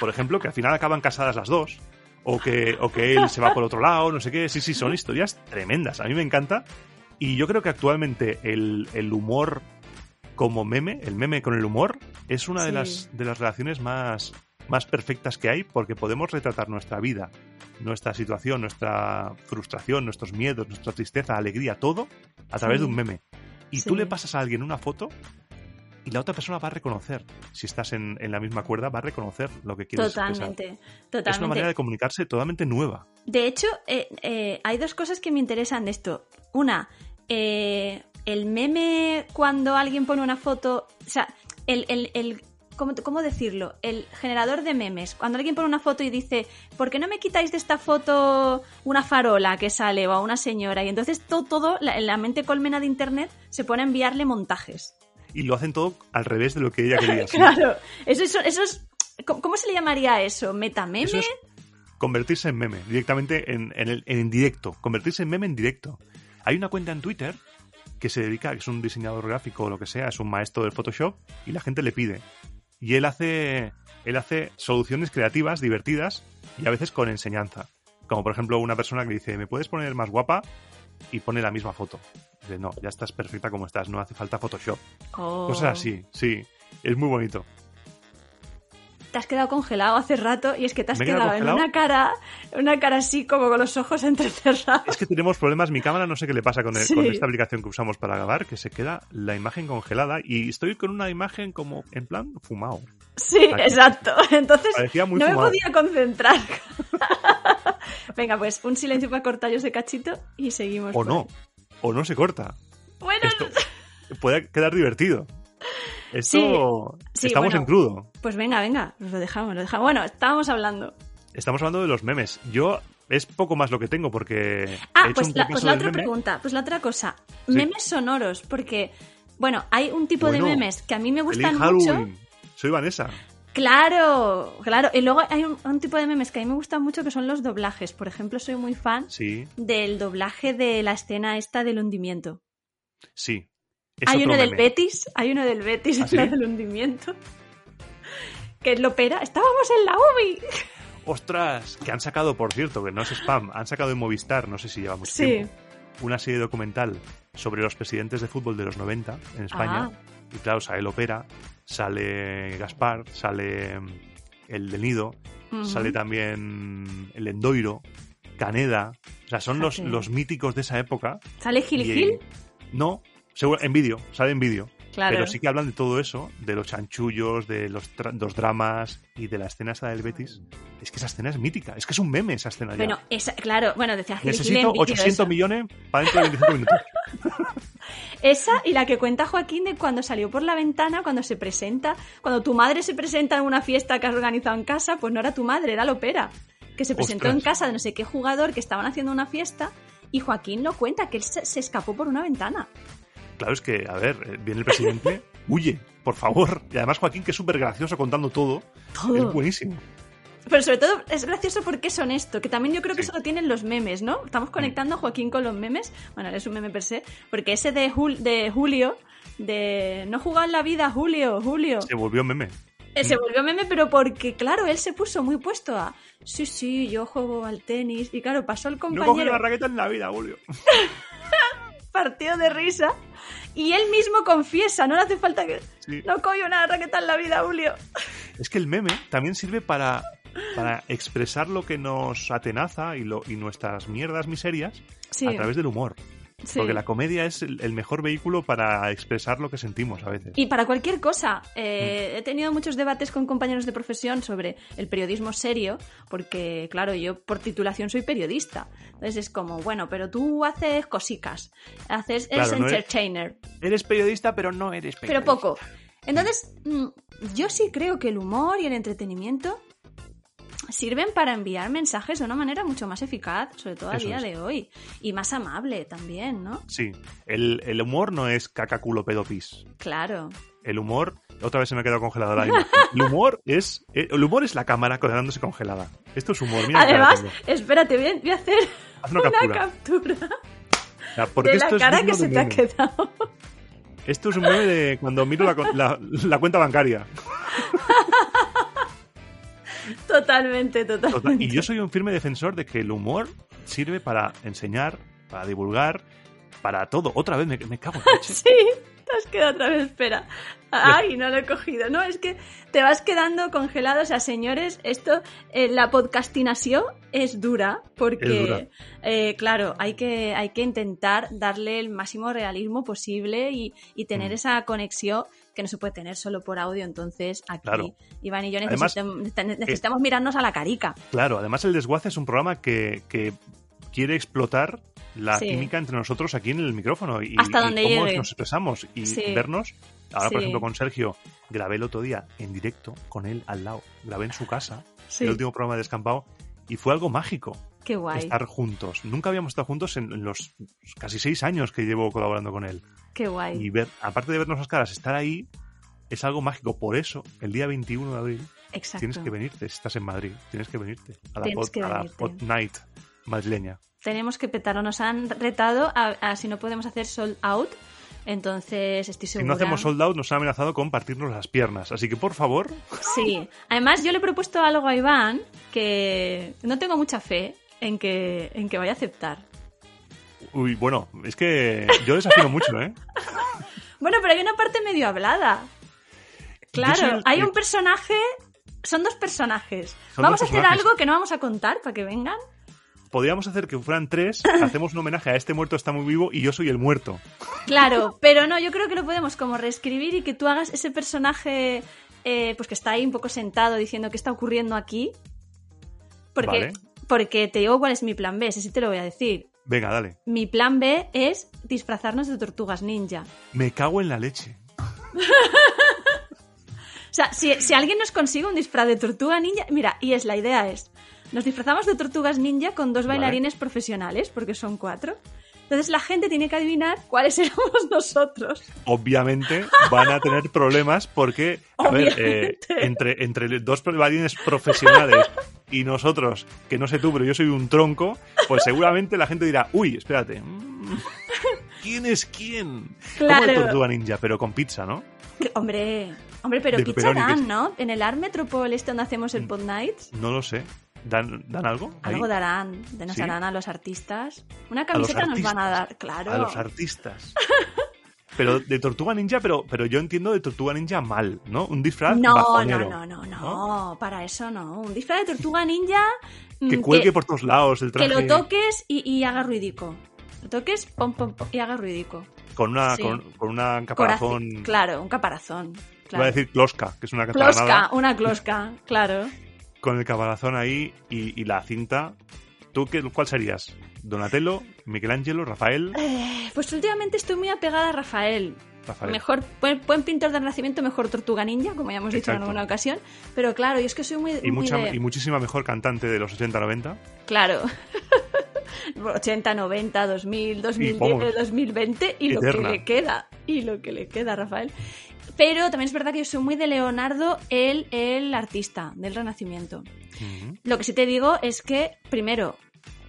por ejemplo, que al final acaban casadas las dos, o que, o que él se va por otro lado, no sé qué, sí, sí, son historias tremendas, a mí me encanta, y yo creo que actualmente el, el humor como meme, el meme con el humor, es una de, las, de las relaciones más, más perfectas que hay porque podemos retratar nuestra vida, nuestra situación, nuestra frustración, nuestros miedos, nuestra tristeza, alegría, todo a través Sí. de un meme. Y Sí. tú le pasas a alguien una foto y la otra persona va a reconocer, si estás en, en la misma cuerda, va a reconocer lo que quieres expresar. Totalmente, Es totalmente. una manera de comunicarse totalmente nueva. De hecho, eh, eh, hay dos cosas que me interesan de esto. Una, eh, el meme cuando alguien pone una foto, o sea, el, el, el- ¿cómo, cómo decirlo? El generador de memes. Cuando alguien pone una foto y dice, ¿por qué no me quitáis de esta foto una farola que sale o a una señora? Y entonces todo, todo la, la mente colmena de Internet se pone a enviarle montajes. Y lo hacen todo al revés de lo que ella quería. sí. Claro, eso, es- eso es... ¿Cómo cómo se le llamaría eso? ¿Metameme? Eso es convertirse en meme, directamente en, en, el, en directo. Convertirse en meme en directo. Hay una cuenta en Twitter que se dedica, que es un diseñador gráfico o lo que sea, es un maestro del Photoshop, y la gente le pide. Y él hace, él hace soluciones creativas, divertidas, y a veces con enseñanza. Como por ejemplo una persona que dice, ¿me puedes poner más guapa? Y pone la misma foto. Dice, no, ya estás perfecta como estás, no hace falta Photoshop. Oh. Cosas así, sí. Es muy bonito. Te has quedado congelado hace rato y es que te has ¿Me he quedado quedado en una cara, una cara así como con los ojos entrecerrados. Es que tenemos problemas. Mi cámara no sé qué le pasa con, el- Sí. con esta aplicación que usamos para grabar, que se queda la imagen congelada y estoy con una imagen como en plan fumado. Sí, Aquí. exacto. Entonces no me podía concentrar. Venga, pues un silencio para cortar yo ese cachito y seguimos. O no. ahí. O no se corta. Bueno, Esto puede quedar divertido. Esto. Sí, estamos bueno. en crudo. pues venga, venga, nos lo dejamos, lo dejamos. Bueno, estábamos hablando. Estamos hablando de los memes. Yo es poco más lo que tengo porque. he Ah, hecho pues un la, repaso pues la otra meme. pregunta, pues la otra cosa. Sí. Memes sonoros, porque, bueno, hay un tipo Bueno, de memes que a mí me gustan mucho. Soy Vanessa. Claro, claro. Y luego hay un, un tipo de memes que a mí me gustan mucho que son los doblajes. Por ejemplo, soy muy fan Sí, del doblaje de la escena esta del hundimiento. sí. Es hay uno del meme. Betis, hay uno del Betis, ¿Ah, sí? del hundimiento. Que lo opera. Estábamos en la UBI. ¡Ostras! Que han sacado, por cierto, que no es spam, han sacado en Movistar, no sé si lleva mucho Sí. tiempo, una serie documental sobre los presidentes de fútbol de los 90 en España. Ah. Y claro, sale Opera, sale Gaspar, sale mm, el del Nido, sale también el Endoiro, Caneda. O sea, son los, los míticos de esa época. ¿Sale Gil Y- Gil? No, seguro- en vídeo, sale en vídeo. Claro. Pero sí que hablan de todo eso, de los chanchullos, de los, los dramas y de la escena esa del Betis. Es que esa escena es mítica, es que es un meme esa escena ya. Bueno, esa, claro, bueno, decía Necesito vídeo 800 eso. millones para dentro de 25 minutos. Esa y la que cuenta Joaquín de cuando salió por la ventana, cuando se presenta, cuando tu madre se presenta en una fiesta que has organizado en casa, pues no era tu madre, era Lopera, que se presentó Ostras. en casa de no sé qué jugador que estaban haciendo una fiesta y Joaquín lo cuenta, que él se escapó por una ventana. Claro, es que, a ver, eh, viene el presidente, huye, por favor. Y además Joaquín, que es súper gracioso contando todo, Todo. es buenísimo. Pero sobre todo es gracioso porque es honesto, que también yo creo que Sí. eso lo tienen los memes, ¿no? Estamos conectando a Joaquín con los memes. Bueno, él es un meme per se, porque ese de, Jul- de Julio, de no jugar en la vida, Julio, Julio. Se volvió meme. Eh, Se volvió meme, pero porque, claro, él se puso muy puesto a. Sí, sí, yo juego al tenis. Y claro, pasó el No cogido compañero la raqueta en la vida, Julio. partido de risa. Y él mismo confiesa, no le hace falta que. Sí. No cogió una raqueta en la vida, Julio. Es que el meme también sirve para, para expresar lo que nos atenaza y, lo, y nuestras mierdas miserias Sí, a través del humor. Sí. Porque la comedia es el, el mejor vehículo para expresar lo que sentimos a veces. Y para cualquier cosa, eh, he tenido muchos debates con compañeros de profesión sobre el periodismo serio, porque, claro, yo por titulación soy periodista. Entonces es como, bueno, pero tú haces cosicas, haces, eres Claro, no eres- entertainer, Eres periodista, pero no eres pero poco. Entonces, mm, yo sí creo que el humor y el entretenimiento sirven para enviar mensajes de una manera mucho más eficaz, sobre todo a Eso día es. de hoy, y más amable también, ¿no? Sí, el, el humor no es caca, culo, pedo, pis. Claro. El humor, otra vez se me ha quedado congelada la imagen. El humor es, eh, el humor es la cámara quedándose congelada. Esto es humor. Mira Además, espérate, voy a, voy a hacer Haz una una captura. de la cara que se te ha quedado. Esto es un meme de cuando miro la, la- la cuenta bancaria. Totalmente, Total. totalmente. Y yo soy un firme defensor de que el humor sirve para enseñar, para divulgar, para todo. Otra vez me, me cago en la. Sí, te has quedado otra vez, espera. Ay, no lo he cogido. No, es que te vas quedando congelado. O sea, señores, esto, eh, la podcastinación es dura porque, Es dura. eh, claro, hay que, hay que intentar darle el máximo realismo posible y, y tener Mm. esa conexión que no se puede tener solo por audio. Entonces, aquí, Claro. Iván y yo Además, necesitam- necesitamos mirarnos a la carica. Claro, además el desguace es un programa que, que quiere explotar la Sí. química entre nosotros aquí en el micrófono y, Hasta y donde cómo llegue. nos expresamos y Sí. vernos. Ahora, por ejemplo, con Sergio, grabé el otro día en directo con él al lado. Grabé en su casa, el último programa de Descampado, y fue algo mágico qué guay, estar juntos. Nunca habíamos estado juntos en, los casi seis años que llevo colaborando con él. qué guay. Y ver, aparte de vernos las caras, estar ahí es algo mágico. Por eso, el día 21 de abril, Exacto. tienes que venirte. Si estás en Madrid, tienes que venirte a la, pod, que a la venirte. pod night madrileña. tenemos que petarlo. Nos han retado a, a si no podemos hacer sold out. Entonces estoy Si segura. no hacemos sold out, nos han amenazado con partirnos las piernas. Así que, por favor, Sí. Además, yo le he propuesto algo a Iván que no tengo mucha fe en que, en que vaya a aceptar. uy, bueno, es que yo desafío mucho, ¿eh? Bueno, pero hay una parte medio hablada. Claro, soy hay un personaje. Son dos personajes. Son vamos dos a hacer algo que no vamos a contar para que vengan. Podríamos hacer que fueran tres, hacemos un homenaje a este muerto está muy vivo y yo soy el muerto. Claro, pero no, yo creo que lo podemos como reescribir y que tú hagas ese personaje eh, pues que está ahí un poco sentado diciendo qué está ocurriendo aquí. Porque, Vale. Porque te digo cuál es mi plan B, ese sí te lo voy a decir. Venga, dale. Mi plan B es disfrazarnos de tortugas ninja. Me cago en la leche. O sea, si, si alguien nos consigue un disfraz de tortuga ninja, mira, y es la idea es, nos disfrazamos de tortugas ninja con dos Vale. bailarines profesionales, porque son cuatro. Entonces la gente tiene que adivinar cuáles éramos nosotros. Obviamente van a tener problemas porque, a ver, eh, entre, entre dos bailarines profesionales y nosotros, que no sé tú, pero yo soy un tronco, pues seguramente la gente dirá, uy, espérate, mm, ¿quién es quién? Como Claro. el Tortuga Ninja, pero con pizza, ¿no? Hombre, hombre, pero De pizza dan, ¿no? En el Art Metropole este donde hacemos el Pod Nights, No lo sé. ¿Dan, dan algo? ahí? algo darán, nos ¿Sí? darán a los artistas. Una camiseta nos artistas. van a dar, claro. A los artistas. pero de tortuga ninja, pero, pero yo entiendo de tortuga ninja mal, ¿no? Un disfraz No, no, bajonero. no, no, no, para eso no. Un disfraz de tortuga ninja mm, Que cuelgue por todos lados el que traje. lo toques y, y haga ruidico. Lo toques, pom, pom, pom, y haga ruidico. Con una, Sí. con, con una Coraci- caparazón. Claro, un caparazón. Claro. a decir closca, que es una Closca, catalanada. una closca, claro. Con el caparazón ahí y, y la cinta. ¿Tú qué, cuál serías? ¿Donatello? ¿Michelangelo? ¿Rafael? Eh, pues últimamente estoy muy apegada a Rafael. Rafael. Mejor, buen, buen pintor del Renacimiento, mejor tortuga ninja, como ya hemos dicho en Exacto. alguna ocasión. Pero claro, yo es que soy muy, Y, muy mucha, de- y muchísima mejor cantante de los 80-90. Claro. 80, 90, 2000, 2010, vamos, 2020 y lo que eterna. le queda. Y lo que le queda, Rafael. Pero también es verdad que yo soy muy de Leonardo, el, el artista del Renacimiento. Lo que sí te digo es que, primero,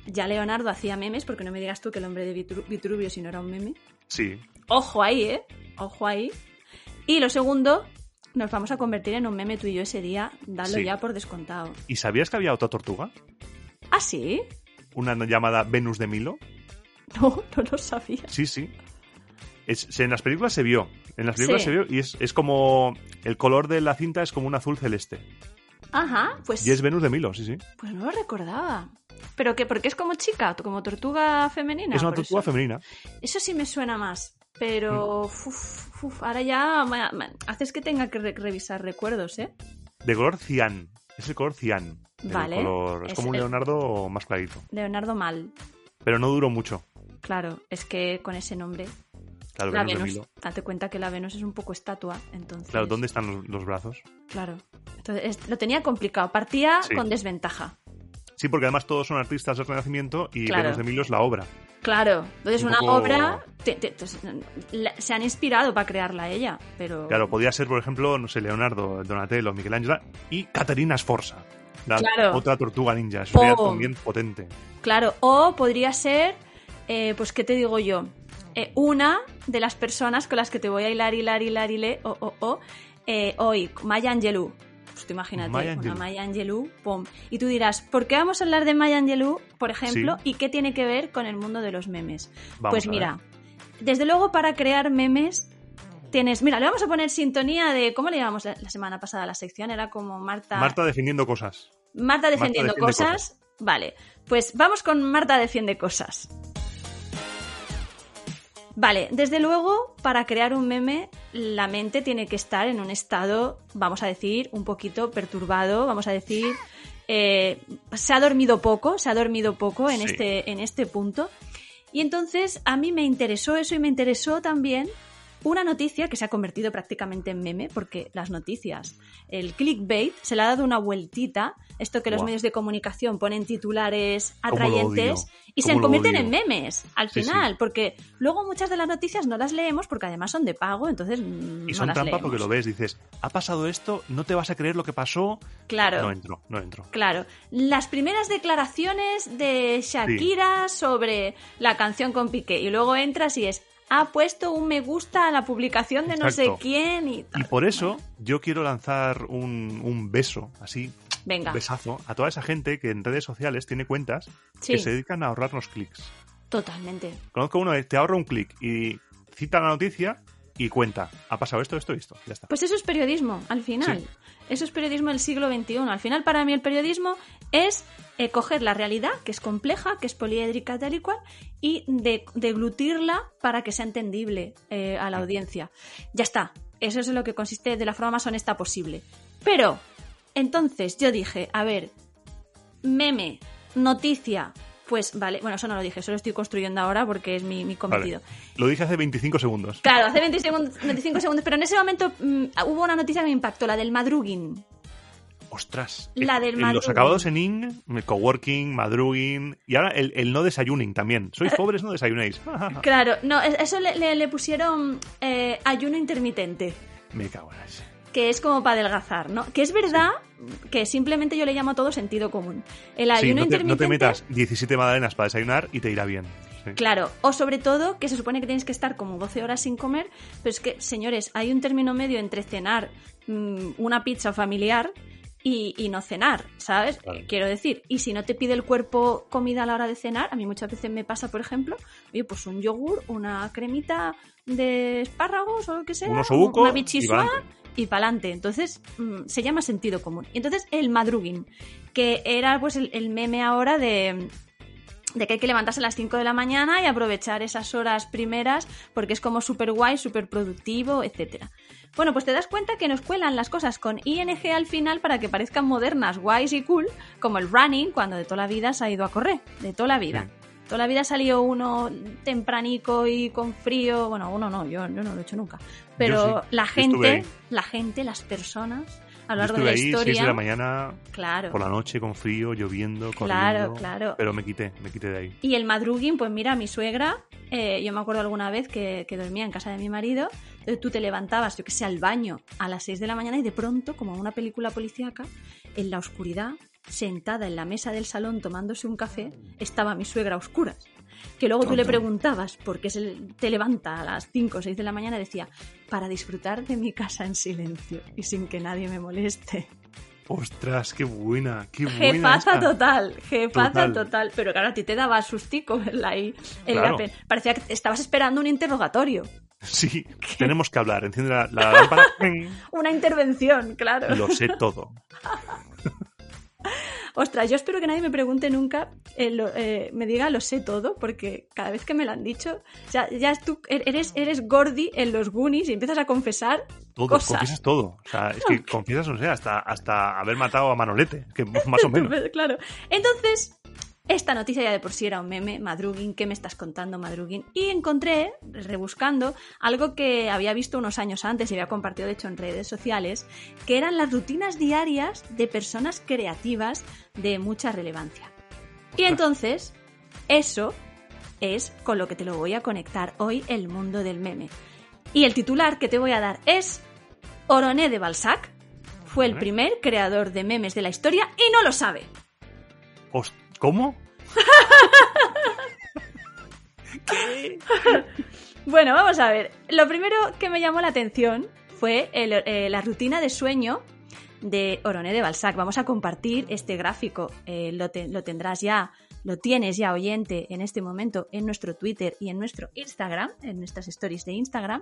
ya Leonardo hacía memes, porque no me digas tú que el hombre de Vitru- Vitruvio si no era un meme. Sí. Ojo ahí, ¿eh? Ojo ahí. Y lo segundo, nos vamos a convertir en un meme tú y yo ese día, dalo Sí. ya por descontado. ¿Y sabías que había otra tortuga? ¿Ah, sí? Una llamada Venus de Milo. No, no lo sabía. Sí, sí. Es- en las películas se vio. En las películas Sí. se vio y es, es como. El color de la cinta es como un azul celeste. Ajá, pues, Y es Venus de Milo, sí, sí. pues no lo recordaba. ¿Pero qué? ¿Porque es como chica? ¿Como tortuga femenina? es una tortuga eso. femenina. Eso sí me suena más. Pero uf, uf, ahora ya me- me- haces que tenga que re- revisar recuerdos, ¿eh? De color cian. Es el color cian. El Vale. color- es Es como un Leonardo más clarito. Leonardo Mal. Pero no duró mucho. Claro, es que con ese nombre. Claro, la Venus. Date cuenta que la Venus es un poco estatua, entonces. Claro, ¿dónde están los, los brazos? Claro. Entonces es- lo tenía complicado. Partía Sí. con desventaja. Sí, porque además todos son artistas del Renacimiento y Claro. Venus de Milo es la obra. Claro. Entonces Un una poco- obra te- te- te- la- se han inspirado para crearla ella, pero. Claro, podía ser, por ejemplo, no sé, Leonardo, Donatello, Michelangelo y Caterina Sforza. La Claro. otra tortuga ninja. Eso sería Pum. también potente. Claro, o podría ser, eh, pues, ¿qué te digo yo? Eh, una de las personas con las que te voy a hilar, hilar, hilar, hilar, o, o, o, eh, hoy, Maya Angelou. Pues tú imagínate, Maya una Angelou. Maya Angelou, pum. Y tú dirás, ¿por qué vamos a hablar de Maya Angelou, por ejemplo, Sí. y qué tiene que ver con el mundo de los memes? Vamos pues mira, desde luego para crear memes tienes, mira, le vamos a poner sintonía de, ¿cómo le llamamos la la semana pasada la sección? Era como Marta... Marta defendiendo cosas. Marta defendiendo defiende cosas. Vale, pues vamos con Marta defiende cosas. Vale, desde luego, para crear un meme, la mente tiene que estar en un estado, vamos a decir, un poquito perturbado, vamos a decir, eh, se ha dormido poco, se ha dormido poco en, Sí. este, en este punto. Y entonces a mí me interesó eso y me interesó también una noticia que se ha convertido prácticamente en meme, porque las noticias, el clickbait, se le ha dado una vueltita, esto que los medios de comunicación ponen titulares ¿Cómo lo atrayentes y se ¿Cómo lo convierten en memes al Sí, sí. final, porque luego muchas de las noticias no las leemos porque además son de pago, entonces Y no son las trampa leemos. porque lo ves, dices, ha pasado esto, no te vas a creer lo que pasó. Claro. No entro, no entro. Claro, las primeras declaraciones de Shakira sobre la canción con Piqué y luego entras y es ha puesto un me gusta a la publicación de no sé quién y Y tal. por eso yo quiero lanzar un, un beso, así, Venga, un besazo, a toda esa gente que en redes sociales tiene cuentas Sí. que se dedican a ahorrarnos clics. totalmente. Conozco uno que te ahorra un clic y cita la noticia y cuenta, ha pasado esto, esto y esto. Ya está. Pues eso es periodismo, al final. Sí. Eso es periodismo del siglo XXI. Al final, para mí, el periodismo es eh, coger la realidad, que es compleja, que es poliédrica, tal y cual, y de- deglutirla para que sea entendible eh, a la audiencia. Ya está. Eso es lo que consiste de la forma más honesta posible. Pero, entonces yo dije, a ver, meme, noticia, pues vale, bueno, eso no lo dije, eso lo estoy construyendo ahora porque es mi, mi cometido. Vale. Lo dije hace 25 segundos. Claro, hace 20 segundos- 25 segundos, pero en ese momento mm, hubo una noticia que me impactó, la del madrugin. Ostras. La Eh, del Los madrugin. acabados en ing, coworking, madrugin y ahora el, el no desayuning también. Sois pobres, no desayunéis. Claro, no, es- eso le, le- le pusieron eh, ayuno intermitente, Me cago en eso. Que es como para adelgazar, ¿no? Que es verdad que simplemente yo le llamo todo sentido común. El Sí, ayuno no te, no intermitente... te metas 17 magdalenas para desayunar y te irá bien. Sí. Claro, o sobre todo que se supone que tienes que estar como 12 horas sin comer, pero es que, señores, hay un término medio entre cenar mm, una pizza familiar y, y no cenar, ¿sabes? Claro. Quiero decir, y si no te pide el cuerpo comida a la hora de cenar, a mí muchas veces me pasa, por ejemplo, oye, pues un yogur, una cremita de espárragos o lo que sea, Un osobuco una bichisua y pa'lante. Entonces, mm, se llama sentido común. Y entonces, el madrugin, que era pues el, el meme ahora de de que hay que levantarse a las 5 de la mañana y aprovechar esas horas primeras porque es como súper guay, súper productivo, etcétera. Bueno, pues te das cuenta que nos cuelan las cosas con ING al final para que parezcan modernas, guays y cool, como el running, cuando de toda la vida se ha ido a correr, de toda la vida. Toda la vida salió uno tempranico y con frío, bueno, uno no, yo, yo no lo he hecho nunca. Pero sí, la yo gente, la gente, las personas, a lo Yo largo de estuve la ahí historia... 6 de la mañana Claro. por la noche con frío, lloviendo, Claro, corriendo. claro. Pero me quité, me quité de ahí. Y el madrugin, pues mira, mi suegra, eh, yo me acuerdo alguna vez que, que dormía en casa de mi marido, entonces tú te levantabas, yo que sé, al baño a las 6 de la mañana y de pronto, como una película policíaca, en la oscuridad, sentada en la mesa del salón tomándose un café, estaba mi suegra a oscuras. Que luego tú le preguntabas por qué se te levanta a las 5 o 6 de la mañana decía, para disfrutar de mi casa en silencio y sin que nadie me moleste. Ostras, qué buena, qué buena. Jefaza esta. total, jefaza total. Total. Pero claro, a ti te daba sustico verla ahí. en la Claro. pe- Parecía que estabas esperando un interrogatorio. Sí, tenemos que hablar. Enciende la, la lámpara. Una intervención, claro. Lo sé todo. Ostras, yo espero que nadie me pregunte nunca, eh, lo- eh, me diga lo sé todo, porque cada vez que me lo han dicho, ya, ya tú eres, eres Gordy en los Goonies y empiezas a confesar Todo, cosas. confiesas todo. O sea, es que confiesas, no sé, hasta, hasta haber matado a Manolete, que más o menos. Claro. Entonces, esta noticia ya de por sí era un meme, Madrugin, ¿qué me estás contando, Madrugin? Y encontré, rebuscando, algo que había visto unos años antes y había compartido, de hecho, en redes sociales, que eran las rutinas diarias de personas creativas de mucha relevancia. Y entonces, eso es con lo que te lo voy a conectar hoy el mundo del meme. Y el titular que te voy a dar es Oroné de Balzac fue el primer creador de memes de la historia y no lo sabe. Host- ¿Cómo? Bueno, vamos a ver. Lo primero que me llamó la atención fue eh, la rutina de sueño de Oroné de Balzac. Vamos a compartir este gráfico. eh, lo tendrás ya, lo tienes ya oyente en este momento en nuestro Twitter y en nuestro Instagram, en nuestras stories de Instagram,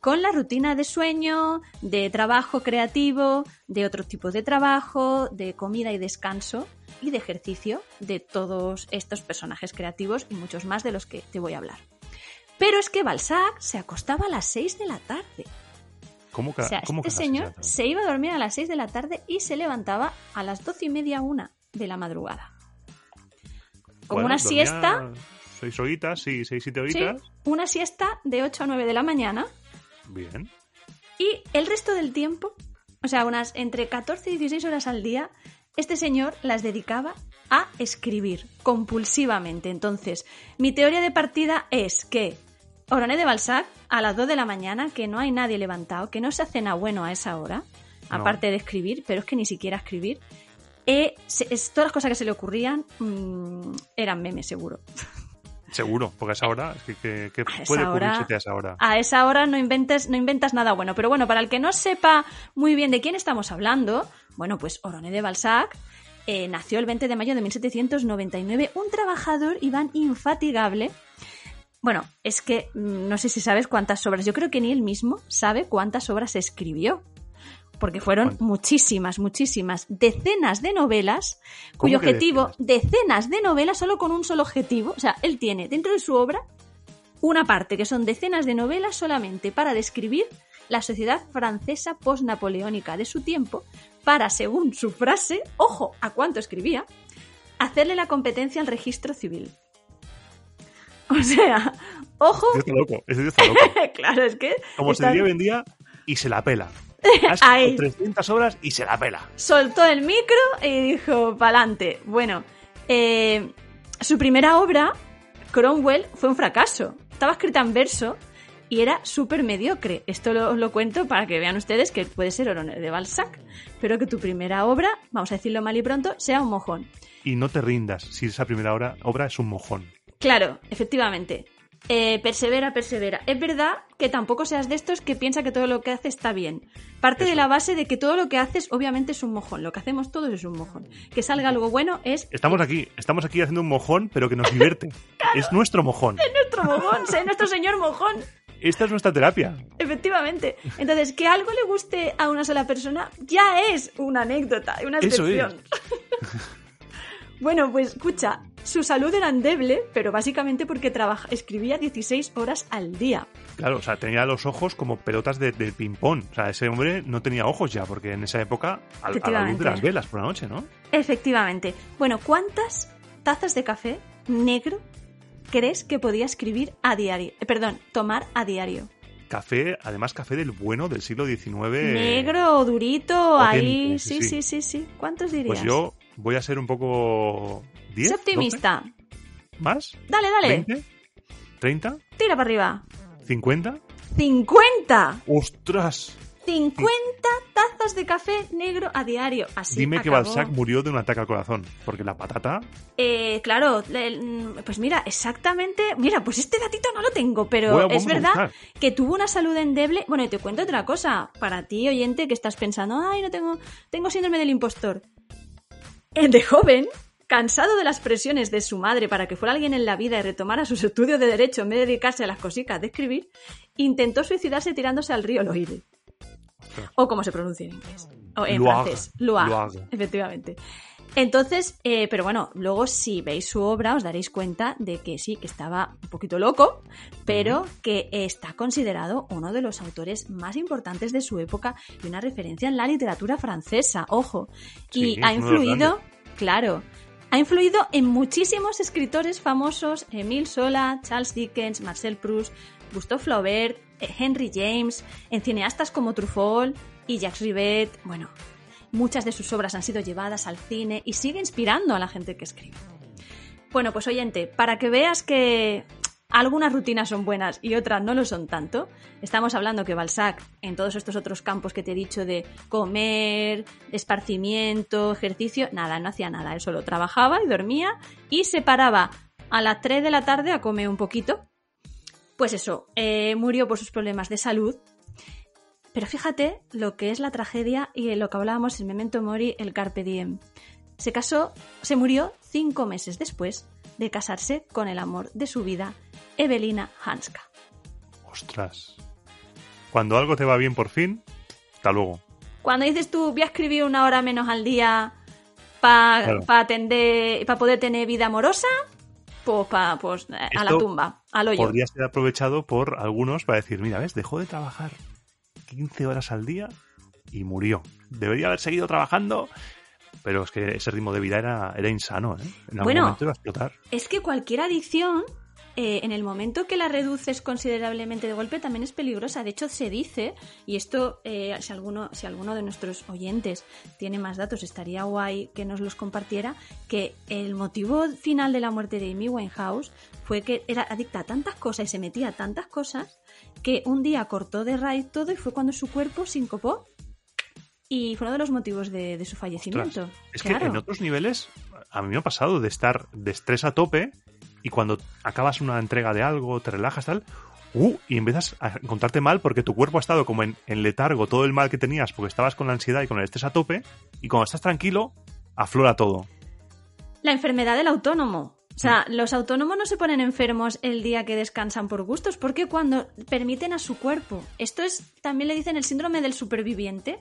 con la rutina de sueño, de trabajo creativo, de otro tipo de trabajo, de comida y descanso y de ejercicio de todos estos personajes creativos y muchos más de los que te voy a hablar. Pero es que Balzac se acostaba a las 6 de la tarde. ¿Cómo, ca- O sea, cómo este que las señor se iba a dormir a las 6 de la tarde y se levantaba a las 12 y media una de la madrugada. Como Bueno, una siesta, Seis horitas, sí, seis, siete sí, horitas. una siesta de 8 a 9 de la mañana Bien. y el resto del tiempo, o sea, unas entre 14 y 16 horas al día, este señor las dedicaba a escribir compulsivamente. Entonces, mi teoría de partida es que Oroné de Balzac, a las 2 de la mañana, que no hay nadie levantado, que no se hace nada bueno a esa hora, No. aparte de escribir, pero es que ni siquiera escribir, eh, se- es- todas las cosas que se le ocurrían mm, eran memes, seguro. Seguro, porque a esa hora, es que, que- que puede hora- a esa hora. A esa hora no inventes, no inventas nada bueno. Pero bueno, para el que no sepa muy bien de quién estamos hablando, bueno, pues Oroné de Balzac eh, nació el 20 de mayo de 1799, un trabajador, Iván, infatigable. Bueno, es que mm, no sé si sabes cuántas obras, yo creo que ni él mismo sabe cuántas obras escribió. Porque fueron muchísimas, muchísimas, decenas de novelas, cuyo objetivo, decenas de novelas solo con un solo objetivo. O sea, él tiene dentro de su obra una parte que son decenas de novelas solamente para describir la sociedad francesa post-napoleónica de su tiempo, para, según su frase, ojo a cuánto escribía, hacerle la competencia al registro civil. O sea, ojo, Este está loco, este está loco. claro, es que Como está- se diría hoy en día, y se la pela. Ha Ahí. escrito 300 horas y se la pela. soltó el micro y dijo, pa'lante. Bueno, eh, su primera obra, Cromwell, fue un fracaso. Estaba escrita en verso y era súper mediocre. Esto lo, lo cuento para que vean ustedes que puede ser Oroné de Balzac, pero que tu primera obra, vamos a decirlo mal y pronto, sea un mojón. Y no te rindas si esa primera obra, obra es un mojón. Claro, efectivamente. Eh, persevera, persevera. Es verdad que tampoco seas de estos que piensa que todo lo que hace está bien. Parte de la base de que todo lo que haces obviamente es un mojón. Lo que hacemos todos es un mojón. Que salga algo bueno es Estamos aquí, estamos aquí haciendo un mojón, pero que nos divierte. Es nuestro mojón. nuestro mojón, sé nuestro señor mojón. Esta es nuestra terapia. Efectivamente. Entonces, que algo le guste a una sola persona ya es una anécdota, una Eso excepción. bueno, pues escucha, su salud era endeble, pero básicamente porque trabaja, escribía 16 horas al día. Claro, o sea, tenía los ojos como pelotas de, de ping-pong. O sea, ese hombre no tenía ojos ya, porque en esa época, a, a la luz de las velas por la noche, ¿no? Efectivamente. Bueno, ¿cuántas tazas de café negro crees que podía escribir a diario? Eh, perdón, tomar a diario. Café, además café del bueno del siglo XIX. Negro, durito, ahí. Sí, sí, sí, sí, sí. ¿Cuántos dirías? Pues yo voy a ser un poco... ¿10? Sé optimista. 12? ¿Más? Dale, dale. ¿20? ¿30? Tira para arriba. ¿50? ¡50! ¡Ostras! 50 tazas de café negro a diario. Así Dime que. Balzac murió de un ataque al corazón. Porque la patata... Eh, claro, el- pues mira, exactamente. Mira, pues este datito no lo tengo, pero es verdad que tuvo una salud endeble. Bueno, y te cuento otra cosa. Para ti, oyente, que estás pensando, ay, no tengo, tengo síndrome del impostor. El de joven, cansado de las presiones de su madre para que fuera alguien en la vida y retomara sus estudios de derecho en vez de dedicarse a las cositas de escribir, intentó suicidarse tirándose al río Loire. O como se pronuncia en inglés. O en Loire. francés. Loire, Loire. efectivamente. Entonces, eh, pero bueno, luego si veis su obra os daréis cuenta de que sí, que estaba un poquito loco, pero que está considerado uno de los autores más importantes de su época y una referencia en la literatura francesa, ojo. Sí, y ha influido, claro, ha influido en muchísimos escritores famosos, Emile Sola, Charles Dickens, Marcel Proust, Gustave Flaubert, eh, Henry James, en cineastas como Truffaut y Jacques Rivette, bueno, muchas de sus obras han sido llevadas al cine y sigue inspirando a la gente que escribe. Bueno, pues oyente, para que veas que algunas rutinas son buenas y otras no lo son tanto, estamos hablando que Balzac, en todos estos otros campos que te he dicho de comer, esparcimiento, ejercicio, nada, no hacía nada, él solo trabajaba y dormía y se paraba a las 3 de la tarde a comer un poquito. Pues eso, eh, murió por sus problemas de salud. Pero fíjate lo que es la tragedia y lo que hablábamos en Memento Mori, el Carpe Diem. Se casó, se murió cinco meses después de casarse con el amor de su vida, Evelina Hanska. Ostras. Cuando algo te va bien por fin, hasta luego. Cuando dices tú, voy a escribir una hora menos al día para Claro. atender, para poder tener vida amorosa, pues, pa- pues eh, a la tumba, al hoyo. Podría ser aprovechado por algunos para decir, mira, ¿ves? Dejó de trabajar 15 horas al día y murió. Debería haber seguido trabajando, pero es que ese ritmo de vida era, era insano, ¿eh? En algún Bueno. momento iba a explotar. Es que cualquier adicción, eh, en el momento que la reduces considerablemente de golpe, también es peligrosa. De hecho, se dice, y esto, eh, si, alguno, si alguno de nuestros oyentes tiene más datos, estaría guay que nos los compartiera, que el motivo final de la muerte de Amy Winehouse fue que era adicta a tantas cosas y se metía a tantas cosas que un día cortó de raíz todo y fue cuando su cuerpo sincopó. Y fue uno de los motivos de, de su fallecimiento. Ostras, es Claro. que en otros niveles, a mí me ha pasado de estar de estrés a tope y cuando acabas una entrega de algo, te relajas, tal, uh, y empiezas a encontrarte mal porque tu cuerpo ha estado como en, en letargo todo el mal que tenías porque estabas con la ansiedad y con el estrés a tope, y cuando estás tranquilo, aflora todo. La enfermedad del autónomo. O sea, los autónomos no se ponen enfermos el día que descansan por gustos, porque cuando permiten a su cuerpo. Esto es, también le dicen el síndrome del superviviente.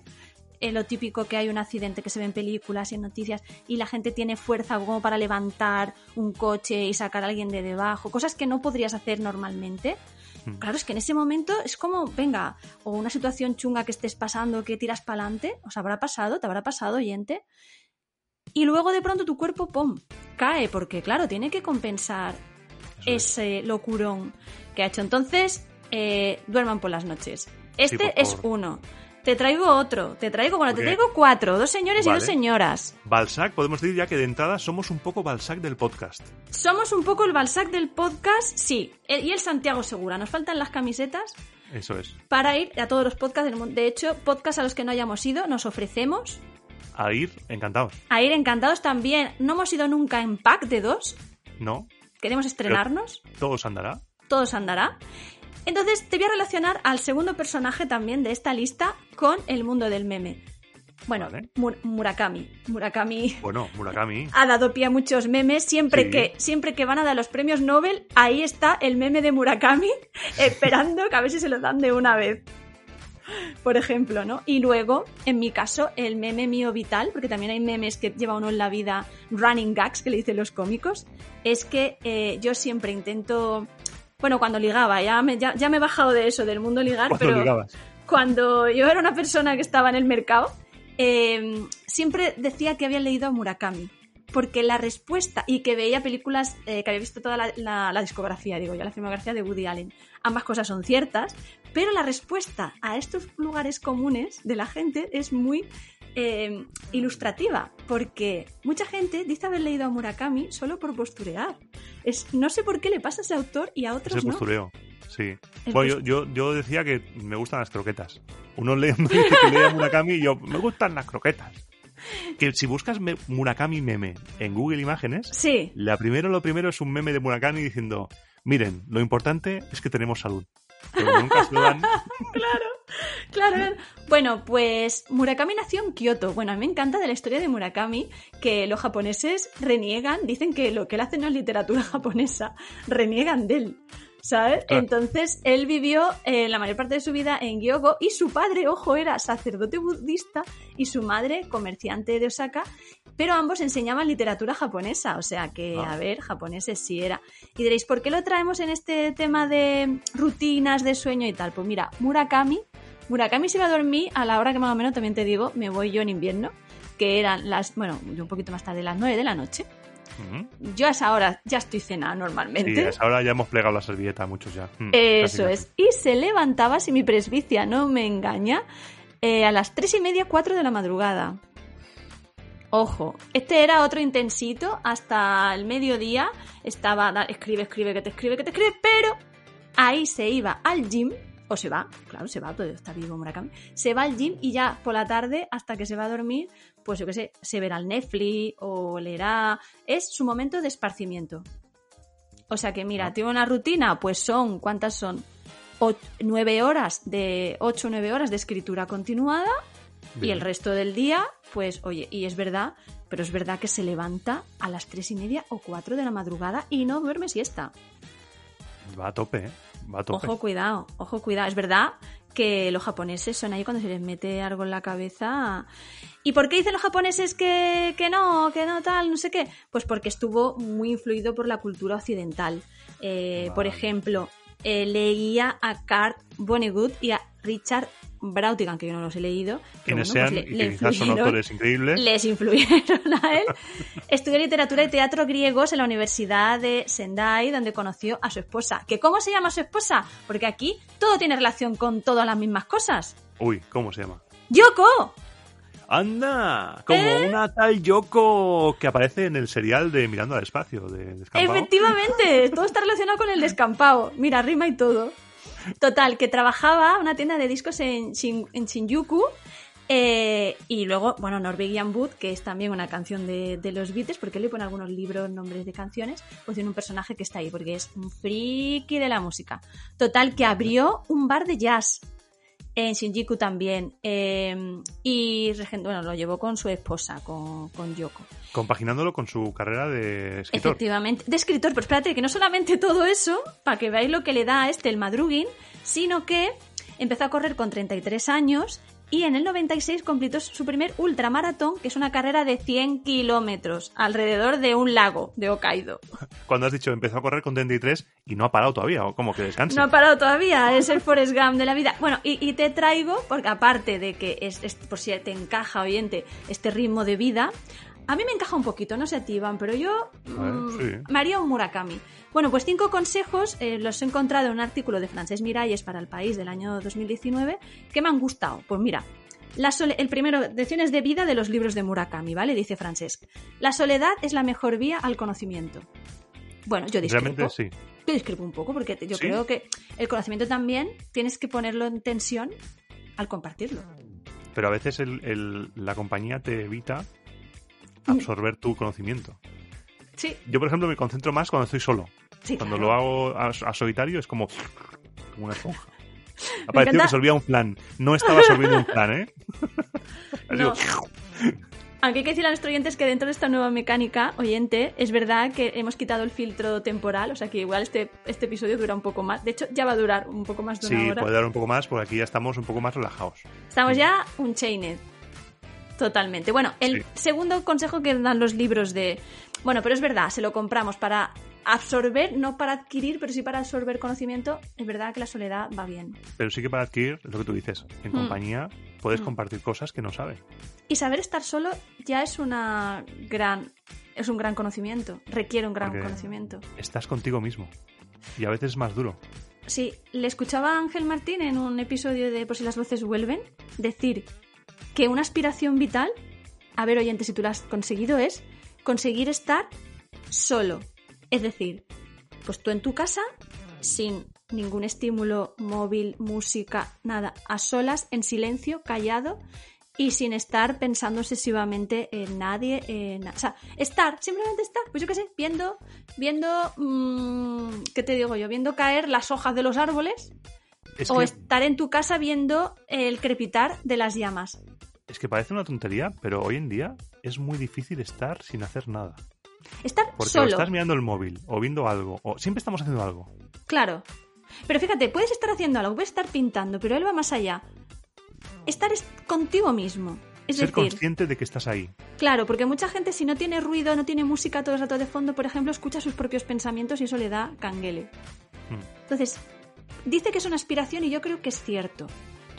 Eh, lo típico que hay un accidente que se ve en películas y en noticias y la gente tiene fuerza como para levantar un coche y sacar a alguien de debajo, cosas que no podrías hacer normalmente. Mm. Claro, es que en ese momento es como, venga, o una situación chunga que estés pasando que tiras para adelante, os habrá pasado, te habrá pasado, oyente, y luego de pronto tu cuerpo, ¡pum!, cae, porque claro, tiene que compensar ese locurón que ha hecho. Entonces, eh, duerman por las noches. Este por es uno. Te traigo otro. Te traigo, bueno, te traigo cuatro. Dos señores y dos señoras. Balzac, podemos decir ya que de entrada somos un poco Balzac del podcast. Somos un poco el Balzac del podcast, sí. El- y el Santiago Segura. Nos faltan las camisetas Eso es. para ir a todos los podcasts del mundo. De hecho, podcasts a los que no hayamos ido, nos ofrecemos A ir, encantados. a ir encantados también. No hemos ido nunca en pack de dos. ¿No? Queremos estrenarnos. Todo se andará. todo se andará. Entonces te voy a relacionar al segundo personaje también de esta lista con el mundo del meme. Bueno, Vale. Mur- Murakami. Murakami Bueno, Murakami. ha dado pie a muchos memes. Siempre, Sí. que, siempre que van a dar los premios Nobel, ahí está el meme de Murakami, esperando que a ver si se lo dan de una vez. Por ejemplo, ¿no? Y luego, en mi caso, el meme mío vital, porque también hay memes que lleva uno en la vida, running gags, que le dicen los cómicos, es que eh, yo siempre intento. Bueno, cuando ligaba, ya me, ya, ya me he bajado de eso, del mundo ligar, Cuando pero ligabas. cuando yo era una persona que estaba en el mercado, eh, siempre decía que había leído a Murakami. Porque la respuesta, y que veía películas, eh, que había visto toda la, la- la discografía, digo yo, la filmografía de Woody Allen. Ambas cosas son ciertas, pero la respuesta a estos lugares comunes de la gente es muy eh, ilustrativa, porque mucha gente dice haber leído a Murakami solo por posturear. Es, no sé por qué le pasa a ese autor y a Es otros el no. postureo. Sí. El Bueno, yo, post- yo, yo decía que me gustan las croquetas. Uno lee, que lee a Murakami y yo, me gustan las croquetas. Que si buscas me- Murakami meme en Google Imágenes, Sí, la primero, lo primero es un meme de Murakami diciendo, miren, lo importante es que tenemos salud. Pero nunca se lo dan. Claro. Bueno, pues Murakami nació en Kioto. Bueno, a mí me encanta de la historia de Murakami que los japoneses reniegan, dicen que lo que él hace no es literatura japonesa, reniegan de él. ¿Sabes? Claro. Entonces, él vivió eh, la mayor parte de su vida en Gyogo y su padre, ojo, era sacerdote budista y su madre comerciante de Osaka, pero ambos enseñaban literatura japonesa, o sea que, Ah. a ver, japoneses sí era. Y diréis, ¿por qué lo traemos en este tema de rutinas de sueño y tal? Pues mira, Murakami, Murakami se iba a dormir a la hora que más o menos, también te digo, me voy yo en invierno, que eran las, bueno, yo un poquito más tarde, las 9 de la noche. Yo a esa hora ya estoy cenada Sí, normalmente. a esa hora ya hemos plegado la servilleta, muchos ya. Mm, Eso casi, es. Y se levantaba, si mi presbicia no me engaña, eh, a las tres y media, cuatro de la madrugada. Ojo, este era otro intensito hasta el mediodía. Estaba, escribe, escribe, que te escribe, que te escribe, pero ahí se iba al gym, o se va, claro, se va, todavía está vivo Murakami, se va al gym y ya por la tarde, hasta que se va a dormir, pues yo qué sé, se verá el Netflix o leerá. Es su momento de esparcimiento. O sea que mira, tiene una rutina, pues son, ¿cuántas son? O- nueve horas de, ocho o nueve horas de escritura continuada y el resto del día, pues oye, y es verdad, pero es verdad que se levanta a las tres y media o cuatro de la madrugada y no duerme siesta. Va a tope, ¿eh? Va a tope. Ojo, cuidado, ojo, cuidado. Es verdad que los japoneses son ahí cuando se les mete algo en la cabeza. ¿Y por qué dicen los japoneses que, que no, que no tal, no sé qué? Pues porque estuvo muy influido por la cultura occidental. Eh, Por ejemplo, eh, leía a Carl Vonnegut y a Richard Brautigan, que yo no los he leído. Quienes bueno, sean, pues le- y le quizás son autores increíbles. les influyeron a él. Estudió literatura y teatro griegos en la Universidad de Sendai, donde conoció a su esposa. ¿Que cómo se llama su esposa? Porque aquí todo tiene relación con todas las mismas cosas. Uy, ¿cómo se llama? ¡Yoko! ¡Anda! Como ¿Eh? una tal Yoko que aparece en el serial de Mirando al Espacio, de Descampado. Efectivamente, todo está relacionado con el descampado. Mira, rima y todo. Total, que trabajaba en una tienda de discos en, Shin- en Shinjuku. eh, y luego, bueno, Norwegian Wood, que es también una canción de, de los Beatles, porque él le pone algunos libros, nombres de canciones, pues tiene un personaje que está ahí, porque es un friki de la música. Total, que abrió un bar de jazz en Shinjuku también. eh, y bueno, lo llevó con su esposa, con, con Yoko. Compaginándolo con su carrera de escritor. Efectivamente, de escritor, pero espérate, que no solamente todo eso, para que veáis lo que le da a este el madruguín, sino que empezó a correr con 33 años y en el 96 completó su primer ultramaratón, que es una carrera de 100 kilómetros alrededor de un lago de Hokkaido. Cuando has dicho empezó a correr con 33 y no ha parado todavía, o como que descansa. No ha parado todavía, es el Forrest Gump de la vida. Bueno, y, y te traigo, porque aparte de que es, es- por si te encaja, oyente, este ritmo de vida, a mí me encaja un poquito, no sé a ti, Iván, pero yo mm, sí. me haría un Murakami. Bueno, pues cinco consejos eh, los he encontrado en un artículo de Francés Miralles para El País del año 2019 que me han gustado. Pues mira, la sole- el primero, lecciones de vida de los libros de Murakami, ¿vale? Dice Francesc. La soledad es la mejor vía al conocimiento. Bueno, yo discrepo. Realmente sí. Yo discrepo un poco porque yo ¿Sí? creo que el conocimiento también tienes que ponerlo en tensión al compartirlo. Pero a veces el- el- la compañía te evita. Absorber tu conocimiento. Sí. Yo, por ejemplo, me concentro más cuando estoy solo. Sí, Cuando claro. lo hago a, a solitario es como, como una esponja. Ha parecido encanta- que solvía un plan. No estaba solviendo un plan, ¿eh? No. Aunque hay que decir a nuestros oyentes que dentro de esta nueva mecánica, oyente, es verdad que hemos quitado el filtro temporal, o sea que igual este, este episodio dura un poco más. De hecho, ya va a durar un poco más de una Sí, hora. puede dar un poco más porque aquí ya estamos un poco más relajados. Estamos ya un chained. Totalmente. Bueno, el Sí. segundo consejo que dan los libros de... Bueno, pero es verdad, se lo compramos para absorber, no para adquirir, pero sí para absorber conocimiento. Es verdad que la soledad va bien. Pero sí que para adquirir, lo que tú dices, en Mm. compañía puedes Mm. compartir cosas que no sabes. Y saber estar solo ya es una gran... Es un gran conocimiento. Requiere un gran Porque- conocimiento. Estás contigo mismo. Y a veces es más duro. Sí, le escuchaba a Ángel Martín en un episodio de Por si las voces vuelven decir que una aspiración vital, a ver oyente si tú la has conseguido, es conseguir estar solo. Es decir, pues tú en tu casa, sin ningún estímulo, móvil, música, nada, a solas, en silencio, callado y sin estar pensando obsesivamente en nadie, en... O sea, estar, simplemente estar, pues yo qué sé, viendo, viendo, mm, ¿qué te digo yo? Viendo caer las hojas de los árboles Es o que, estar en tu casa viendo el crepitar de las llamas. Es que parece una tontería, pero hoy en día es muy difícil estar sin hacer nada. Estar Porque o solo, estás mirando el móvil o viendo algo, o siempre estamos haciendo algo. claro. Pero fíjate, puedes estar haciendo algo, puedes estar pintando, pero él va más allá. Estar es- contigo mismo. Es Ser decir, consciente de que estás ahí. Claro, porque mucha gente si no tiene ruido, no tiene música todo el rato de fondo, por ejemplo, escucha sus propios pensamientos y eso le da canguele. Mm. Entonces, dice que es una aspiración y yo creo que es cierto,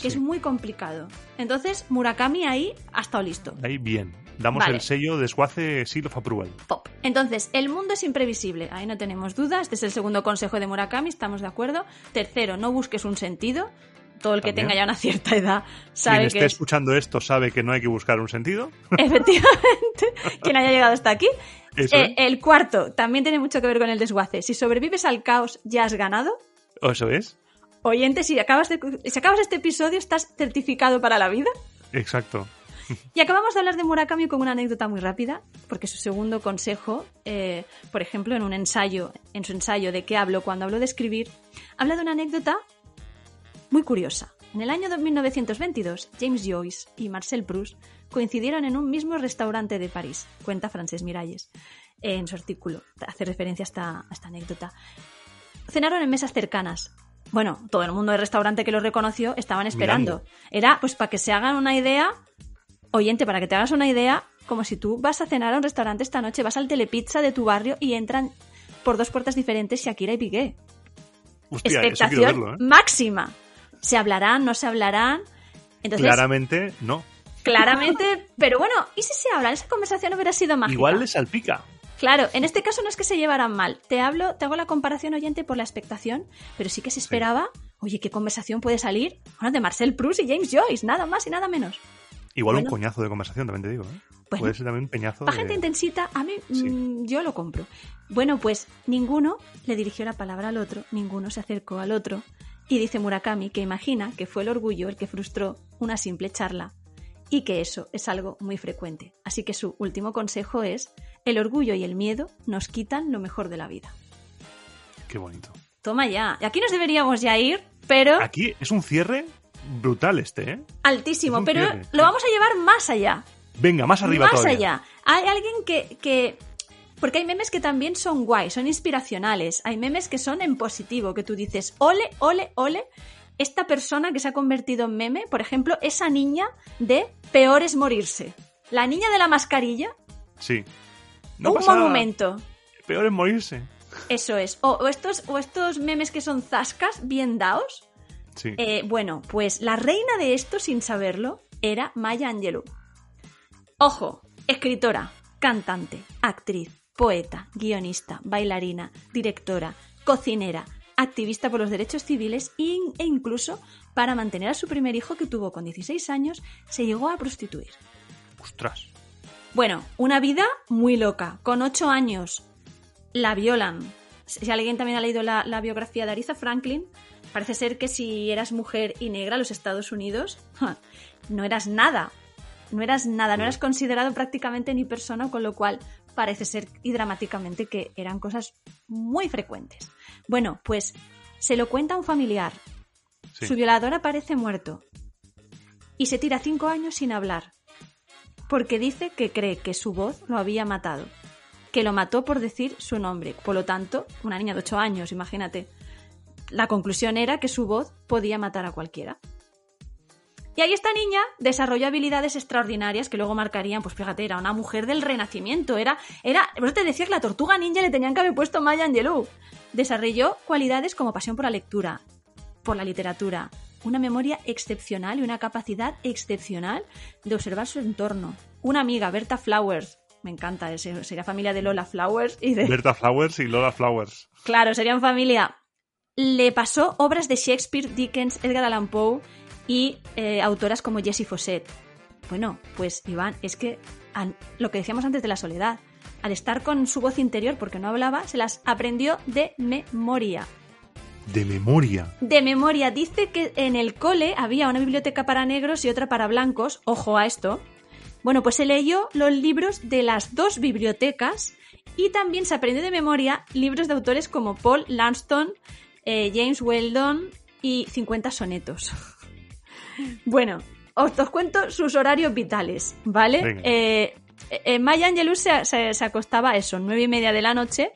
que es muy complicado. Entonces, Murakami ahí ha estado listo. Ahí bien. Damos Vale. el sello de Swace Seal of Approval. Pop. Entonces, el mundo es imprevisible, ahí no tenemos dudas. Este es el segundo consejo de Murakami, estamos de acuerdo. Tercero, no busques un sentido. Todo el que También. tenga ya una cierta edad Quien sabe esté que es escuchando esto sabe que no hay que buscar un sentido. Efectivamente, quien haya llegado hasta aquí. Eso Eh, el cuarto también tiene mucho que ver con el desguace. Si sobrevives al caos, ya has ganado. ¿O eso es? Oyente, si acabas, de- si acabas este episodio, estás certificado para la vida. Exacto. Y acabamos de hablar de Murakami con una anécdota muy rápida, porque su segundo consejo, eh, por ejemplo, en un ensayo, en su ensayo de qué hablo cuando hablo de escribir, habla de una anécdota muy curiosa. En el año 1922, James Joyce y Marcel Proust coincidieron en un mismo restaurante de París, cuenta Frances Miralles en su artículo, hace referencia a esta, a esta anécdota. Cenaron en mesas cercanas. Bueno, todo el mundo del restaurante que lo reconoció estaban esperando. Mirando. Era, pues, para que se hagan una idea, oyente, para que te hagas una idea, como si tú vas a cenar a un restaurante esta noche, vas al telepizza de tu barrio y entran por dos puertas diferentes Shakira y Piqué. Hostia, Expectación verlo, ¿eh? máxima. ¿Se hablarán? ¿No se hablarán? Entonces, Claramente, no. claramente, pero bueno, ¿y si se hablan? Esa conversación hubiera sido mágica. Igual le salpica. Claro, en este caso no es que se llevaran mal. Te hablo, te hago la comparación oyente por la expectación, pero sí que se esperaba, oye, ¿qué conversación puede salir? Bueno, de Marcel Proust y James Joyce, nada más y nada menos. Igual Bueno. un coñazo de conversación, también te digo. ¿eh? Bueno. Puede ser también un peñazo Para de... gente intensita, a mí Sí. mm, yo lo compro. Bueno, pues ninguno le dirigió la palabra al otro, ninguno se acercó al otro. Y dice Murakami que imagina que fue el orgullo el que frustró una simple charla y que eso es algo muy frecuente. Así que su último consejo es, el orgullo y el miedo nos quitan lo mejor de la vida. Qué bonito. Toma ya. Aquí nos deberíamos ya ir, pero Aquí es un cierre brutal este, ¿eh? altísimo. es Pero cierre. lo vamos a llevar más allá. Venga, más arriba más todavía. allá. Hay alguien que, que- Porque hay memes que también son guay, son inspiracionales. Hay memes que son en positivo, que tú dices, ole, ole, ole. Esta persona que se ha convertido en meme, por ejemplo, esa niña de Peor es morirse. La niña de la mascarilla, Sí. No un pasa nada. monumento. Peor es morirse. Eso es. O, o estos, o estos memes que son zascas, bien daos. Sí. Eh, bueno, pues la reina de esto, sin saberlo, era Maya Angelou. Ojo, escritora, cantante, actriz, poeta, guionista, bailarina, directora, cocinera, activista por los derechos civiles e e incluso para mantener a su primer hijo que tuvo con 16 años, se llegó a prostituir. Ostras. Bueno, una vida muy loca. Con 8 años la violan. Si alguien también ha leído la, la biografía de Aretha Franklin, parece ser que si eras mujer y negra en los Estados Unidos, ja, no eras nada. No eras nada, no eras considerado prácticamente ni persona, con lo cual parece ser y dramáticamente que eran cosas muy frecuentes. Bueno, pues se lo cuenta a un familiar. Sí. Su violador aparece muerto y se tira cinco años sin hablar porque dice que cree que su voz lo había matado, que lo mató por decir su nombre. Por lo tanto, una niña de ocho años, imagínate. La conclusión era que su voz podía matar a cualquiera. Y ahí esta niña desarrolló habilidades extraordinarias que luego marcarían, pues fíjate, era una mujer del renacimiento, era, era, eso te decía que la tortuga ninja le tenían que haber puesto Maya Angelou. Desarrolló cualidades como pasión por la lectura, por la literatura, una memoria excepcional y una capacidad excepcional de observar su entorno. Una amiga, Berta Flowers, me encanta, ese- sería familia de Lola Flowers y de... Berta Flowers y Lola Flowers. Claro, serían familia. Le pasó obras de Shakespeare, Dickens, Edgar Allan Poe y eh, autoras como Jessie Fawcett. Bueno, pues Iván, es que al- lo que decíamos antes de la soledad, al estar con su voz interior porque no hablaba, se las aprendió de memoria. De memoria. De memoria, dice que en el cole había una biblioteca para negros y otra para blancos. Ojo a esto. Bueno, pues se leyó los libros de las dos bibliotecas y también se aprendió de memoria libros de autores como Paul Lanston, eh, James Weldon y 50 sonetos. bueno, os, os cuento sus horarios vitales, ¿vale? Eh, eh, Maya Angelou se, se- se acostaba a eso, nueve y media de la noche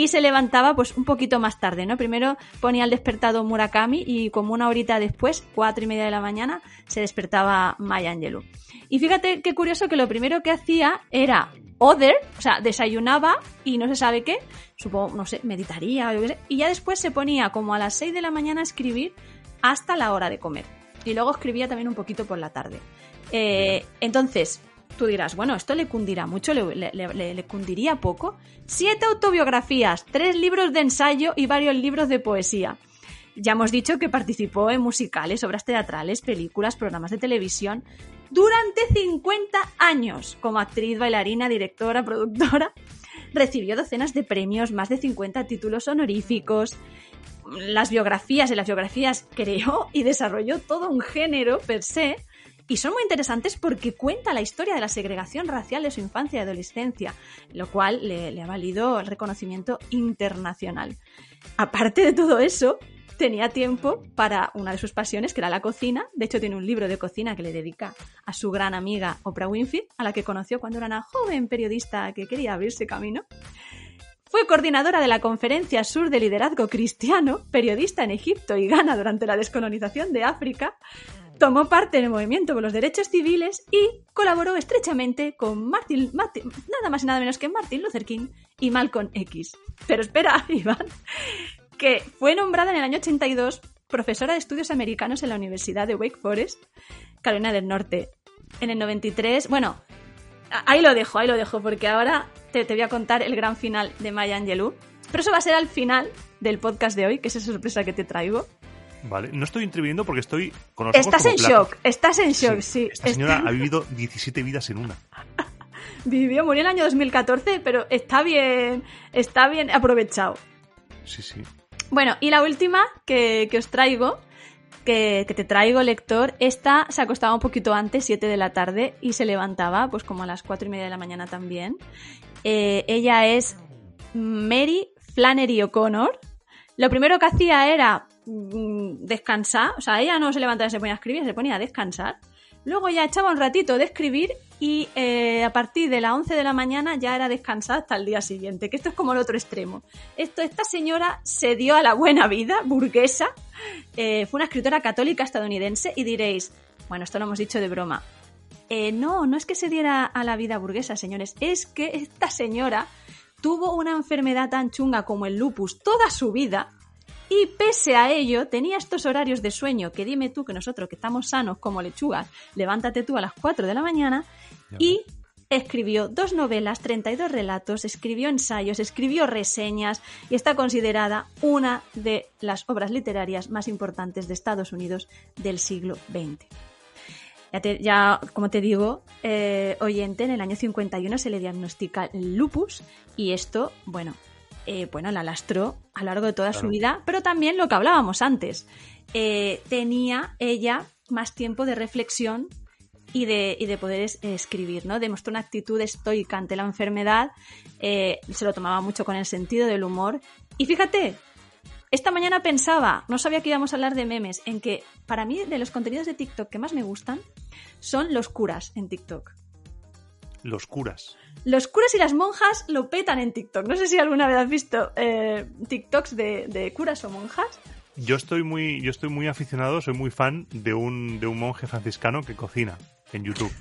y se levantaba pues un poquito más tarde, ¿no? Primero ponía el despertador Murakami y como una horita después, cuatro y media de la mañana, se despertaba Maya Angelou. Y fíjate qué curioso que lo primero que hacía era other, o sea, desayunaba y no se sabe qué, supongo, no sé, meditaría o yo qué sé, y ya después se ponía como a las 6 de la mañana a escribir hasta la hora de comer. Y luego escribía también un poquito por la tarde. Eh, entonces, tú dirás, bueno, esto le cundirá mucho, le, cundiría poco. Siete autobiografías, tres libros de ensayo y varios libros de poesía. Ya hemos dicho que participó en musicales, obras teatrales, películas, programas de televisión durante 50 años como actriz, bailarina, directora, productora. Recibió docenas de premios, más de 50 títulos honoríficos. Las biografías, en las biografías creó y desarrolló todo un género per se y son muy interesantes porque cuenta la historia de la segregación racial de su infancia y adolescencia, lo cual le, ha valido el reconocimiento internacional. Aparte de todo eso, tenía tiempo para una de sus pasiones, que era la cocina. De hecho, tiene un libro de cocina que le dedica a su gran amiga Oprah Winfrey, a la que conoció cuando era una joven periodista que quería abrirse camino. Fue coordinadora de la Conferencia Sur de Liderazgo Cristiano, periodista en Egipto y Ghana durante la descolonización de África, tomó parte en el movimiento por los derechos civiles y colaboró estrechamente con Martin, nada más y nada menos que Martin Luther King y Malcolm X. Pero espera, Iván, que fue nombrada en el año 82 profesora de estudios americanos en la Universidad de Wake Forest, Carolina del Norte. En el 93, bueno, ahí lo dejo, ahí lo dejo, porque ahora te, te voy a contar el gran final de Maya Angelou. Pero eso va a ser al final del podcast de hoy, que es esa sorpresa que te traigo. Vale, no estoy interviniendo porque estoy con los ojos Estás como en platos. shock, estás en shock, sí. Esta señora Está- ha vivido 17 vidas en una. Vivió, murió en el año 2014, pero está bien, está bien aprovechado. Sí, sí. Bueno, y la última que, que os traigo, que, que te traigo, lector, esta se acostaba un poquito antes, 7 de la tarde, y se levantaba pues como a las 4 y media de la mañana también. Eh, ella es Mary Flannery O'Connor. Lo primero que hacía era descansar, o sea, ella no se levantaba y se ponía a escribir, se ponía a descansar. Luego ya echaba un ratito de escribir y eh, a partir de las 11 de la mañana ya era descansar hasta el día siguiente, que esto es como el otro extremo. Esto, esta señora se dio a la buena vida, burguesa, eh, fue una escritora católica estadounidense y diréis, bueno, esto lo hemos dicho de broma. Eh, no, no es que se diera a la vida burguesa, señores, es que esta señora tuvo una enfermedad tan chunga como el lupus toda su vida y pese a ello tenía estos horarios de sueño que dime tú que nosotros que estamos sanos como lechugas, levántate tú a las 4 de la mañana y escribió dos novelas, 32 relatos, escribió ensayos, escribió reseñas y está considerada una de las obras literarias más importantes de Estados Unidos del siglo XX. Ya, te- ya, como te digo, eh, oyente, en el año 51 se le diagnostica el lupus y esto, bueno, eh, bueno, la lastró a lo largo de toda su vida, pero también lo que hablábamos antes, eh, tenía ella más tiempo de reflexión y de, y de poder es- escribir, ¿no? Demostró una actitud estoica ante la enfermedad, eh, se lo tomaba mucho con el sentido del humor. Y fíjate, esta mañana pensaba, no sabía que íbamos a hablar de memes, en que para mí de los contenidos de TikTok que más me gustan son los curas en TikTok. Los curas. Los curas y las monjas lo petan en TikTok. No sé si alguna vez has visto eh, TikToks de, de curas o monjas. Yo estoy muy, yo estoy muy aficionado, soy muy fan de un, de un monje franciscano que cocina en YouTube.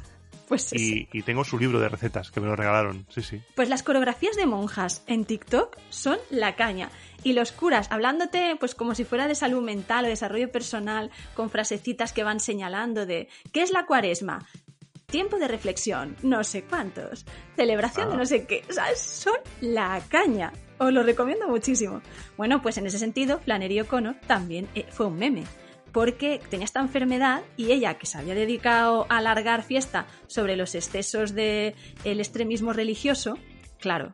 Pues sí. Y, y tengo su libro de recetas que me lo regalaron. Sí, sí. Pues las coreografías de monjas en TikTok son la caña. Y los curas hablándote pues como si fuera de salud mental o desarrollo personal, con frasecitas que van señalando de ¿qué es la cuaresma? Tiempo de reflexión, no sé cuántos. Celebración de Ah. no sé qué. Sea, son la caña. Os lo recomiendo muchísimo. Bueno, pues en ese sentido, Flannery O'Connor también eh, fue un meme. Porque tenía esta enfermedad y ella, que se había dedicado a alargar fiesta sobre los excesos del extremismo religioso, claro,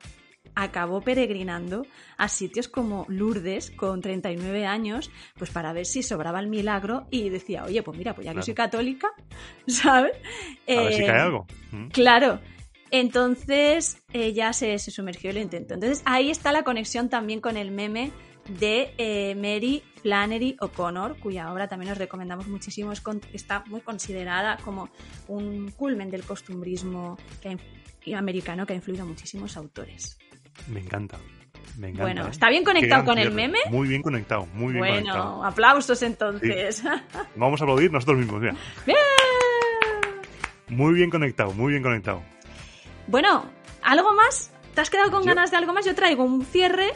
acabó peregrinando a sitios como Lourdes con 39 años, pues para ver si sobraba el milagro y decía, oye, pues mira, pues ya que Claro. soy católica, ¿sabes? A ver si Eh, cae algo. Mm. Claro. Entonces ella se, se sumergió y lo intentó. Entonces ahí está la conexión también con el meme de eh, Mary Flannery O'Connor, cuya obra también os recomendamos muchísimo. Es con- está muy considerada como un culmen del costumbrismo que ha americano que ha influido a muchísimos autores. Me encanta. Me encanta. Bueno, ¿eh? ¿está bien conectado con el meme? Muy bien conectado, muy bien Bueno, conectado. aplausos entonces. Vamos a aplaudir nosotros mismos, mira. ¡Bien! Muy bien conectado, muy bien conectado. Bueno, ¿algo más? ¿Te has quedado con ganas de algo más? Yo traigo un cierre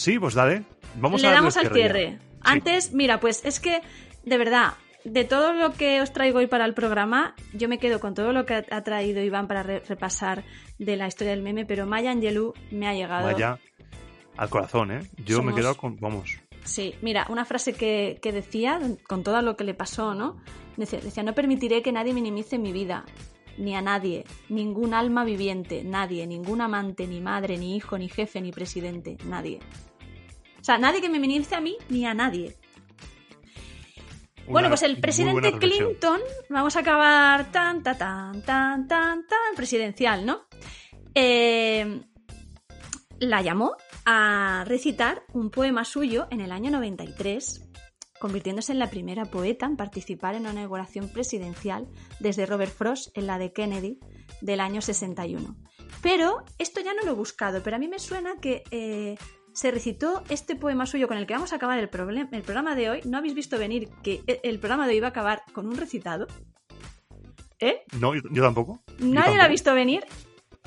Sí, pues dale. Vamos Le a damos al cierre. Antes, mira, pues es que, de verdad, de todo lo que os traigo hoy para el programa, yo me quedo con todo lo que ha- traído Iván para re- repasar de la historia del meme, pero Maya Angelou me ha llegado. Vaya al corazón, ¿eh? Yo me he quedado con. Vamos. Sí, mira, una frase que, que decía, con todo lo que le pasó, ¿no? Decía, decía, no permitiré que nadie minimice mi vida, ni a nadie, ningún alma viviente, nadie, ningún amante, ni madre, ni hijo, ni jefe, ni presidente, nadie. O sea, nadie que me minimice a mí, ni a nadie. Bueno, pues el presidente. Clinton, vamos a acabar tan, tan, tan, tan, tan, tan, presidencial, ¿no? Eh, la llamó a recitar un poema suyo en el año 93, convirtiéndose en la primera poeta en participar en una inauguración presidencial desde Robert Frost en la de Kennedy del año 61. Pero esto ya no lo he buscado, pero a mí me suena que eh, se recitó este poema suyo con el que vamos a acabar el, el programa de hoy. ¿No habéis visto venir que e- el programa de hoy iba a acabar con un recitado? ¿Eh? No, yo, yo tampoco. Yo Nadie lo ha visto venir,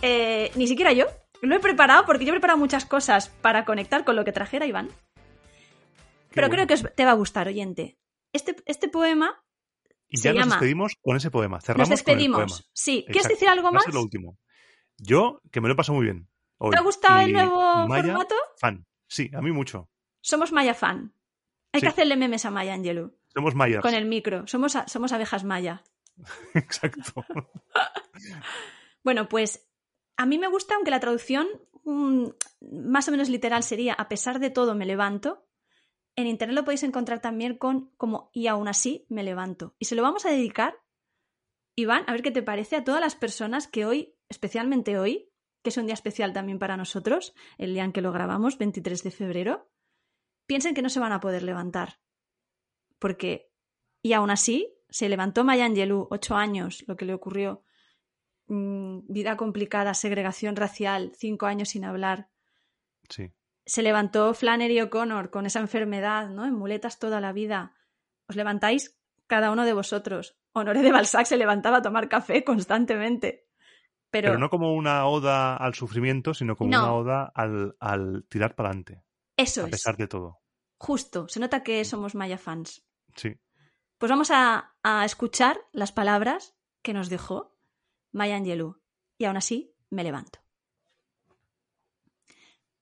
eh, ni siquiera yo. Lo he preparado porque yo he preparado muchas cosas para conectar con lo que trajera Iván. Qué Pero bueno. creo que os- te va a gustar, oyente. Este, este poema Y se ya nos despedimos con ese poema. Cerramos nos con el despedimos. poema. Sí, ¿quieres decir algo Va más? lo último. Yo, que me lo he pasado muy bien. Hoy. ¿Te ha gustado Y el nuevo Maya, formato? Fan. Sí, a mí mucho. Somos Maya fan. Hay Sí. que hacerle memes a Maya Angelou Somos Mayas. con el micro. Somos, a- somos abejas Maya. Exacto. Bueno, pues a mí me gusta, aunque la traducción mm, más o menos literal sería a pesar de todo me levanto. En internet lo podéis encontrar también con como y aún así me levanto. Y se lo vamos a dedicar, Iván, a ver qué te parece a todas las personas que hoy, especialmente hoy, que es un día especial también para nosotros, el día en que lo grabamos, 23 de febrero, piensen que no se van a poder levantar. Porque, y aún así, se levantó Maya Angelou, ocho años, lo que le ocurrió mm, vida complicada, segregación racial, cinco años sin hablar. Sí. Se levantó Flannery O'Connor con esa enfermedad, ¿no? En muletas toda la vida. Os levantáis cada uno de vosotros. Honoré de Balzac se levantaba a tomar café constantemente. Pero, Pero, no como una oda al sufrimiento, sino como No. una oda al, al tirar para adelante. eso A es. pesar de todo. Justo. Se nota que somos Maya fans. Sí. Pues vamos a, a escuchar las palabras que nos dejó Maya Angelou. Y aún así, me levanto.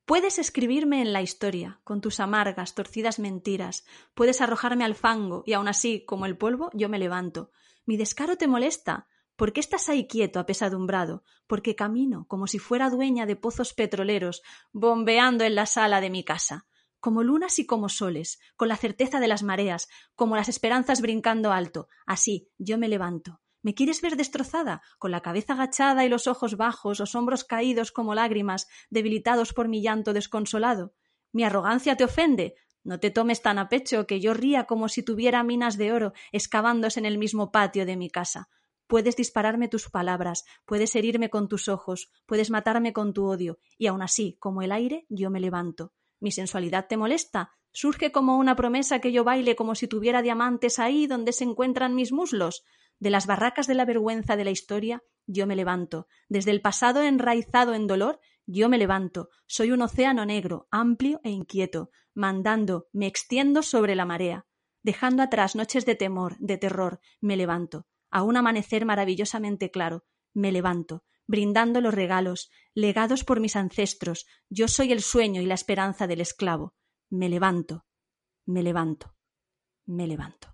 Puedes escribirme en la historia, con tus amargas, torcidas mentiras. Puedes arrojarme al fango, y aún así, como el polvo, yo me levanto. Mi descaro te molesta. ¿Por qué estás ahí quieto, apesadumbrado? Porque camino como si fuera dueña de pozos petroleros, bombeando en la sala de mi casa como lunas y como soles, con la certeza de las mareas, como las esperanzas brincando alto. Así yo me levanto. ¿Me quieres ver destrozada, con la cabeza agachada y los ojos bajos, los hombros caídos como lágrimas, debilitados por mi llanto desconsolado? ¿Mi arrogancia te ofende? No te tomes tan a pecho que yo ría como si tuviera minas de oro excavándose en el mismo patio de mi casa. Puedes dispararme tus palabras, puedes herirme con tus ojos, puedes matarme con tu odio, y aun así, como el aire, yo me levanto. ¿Mi sensualidad te molesta? ¿Surge como una promesa que yo baile como si tuviera diamantes ahí donde se encuentran mis muslos? De las barracas de la vergüenza de la historia, yo me levanto. Desde el pasado enraizado en dolor, yo me levanto. Soy un océano negro, amplio e inquieto, mandando, me extiendo sobre la marea. Dejando atrás noches de temor, de terror, me levanto a un amanecer maravillosamente claro, me levanto, brindando los regalos, legados por mis ancestros, yo soy el sueño y la esperanza del esclavo. Me levanto, me levanto, me levanto.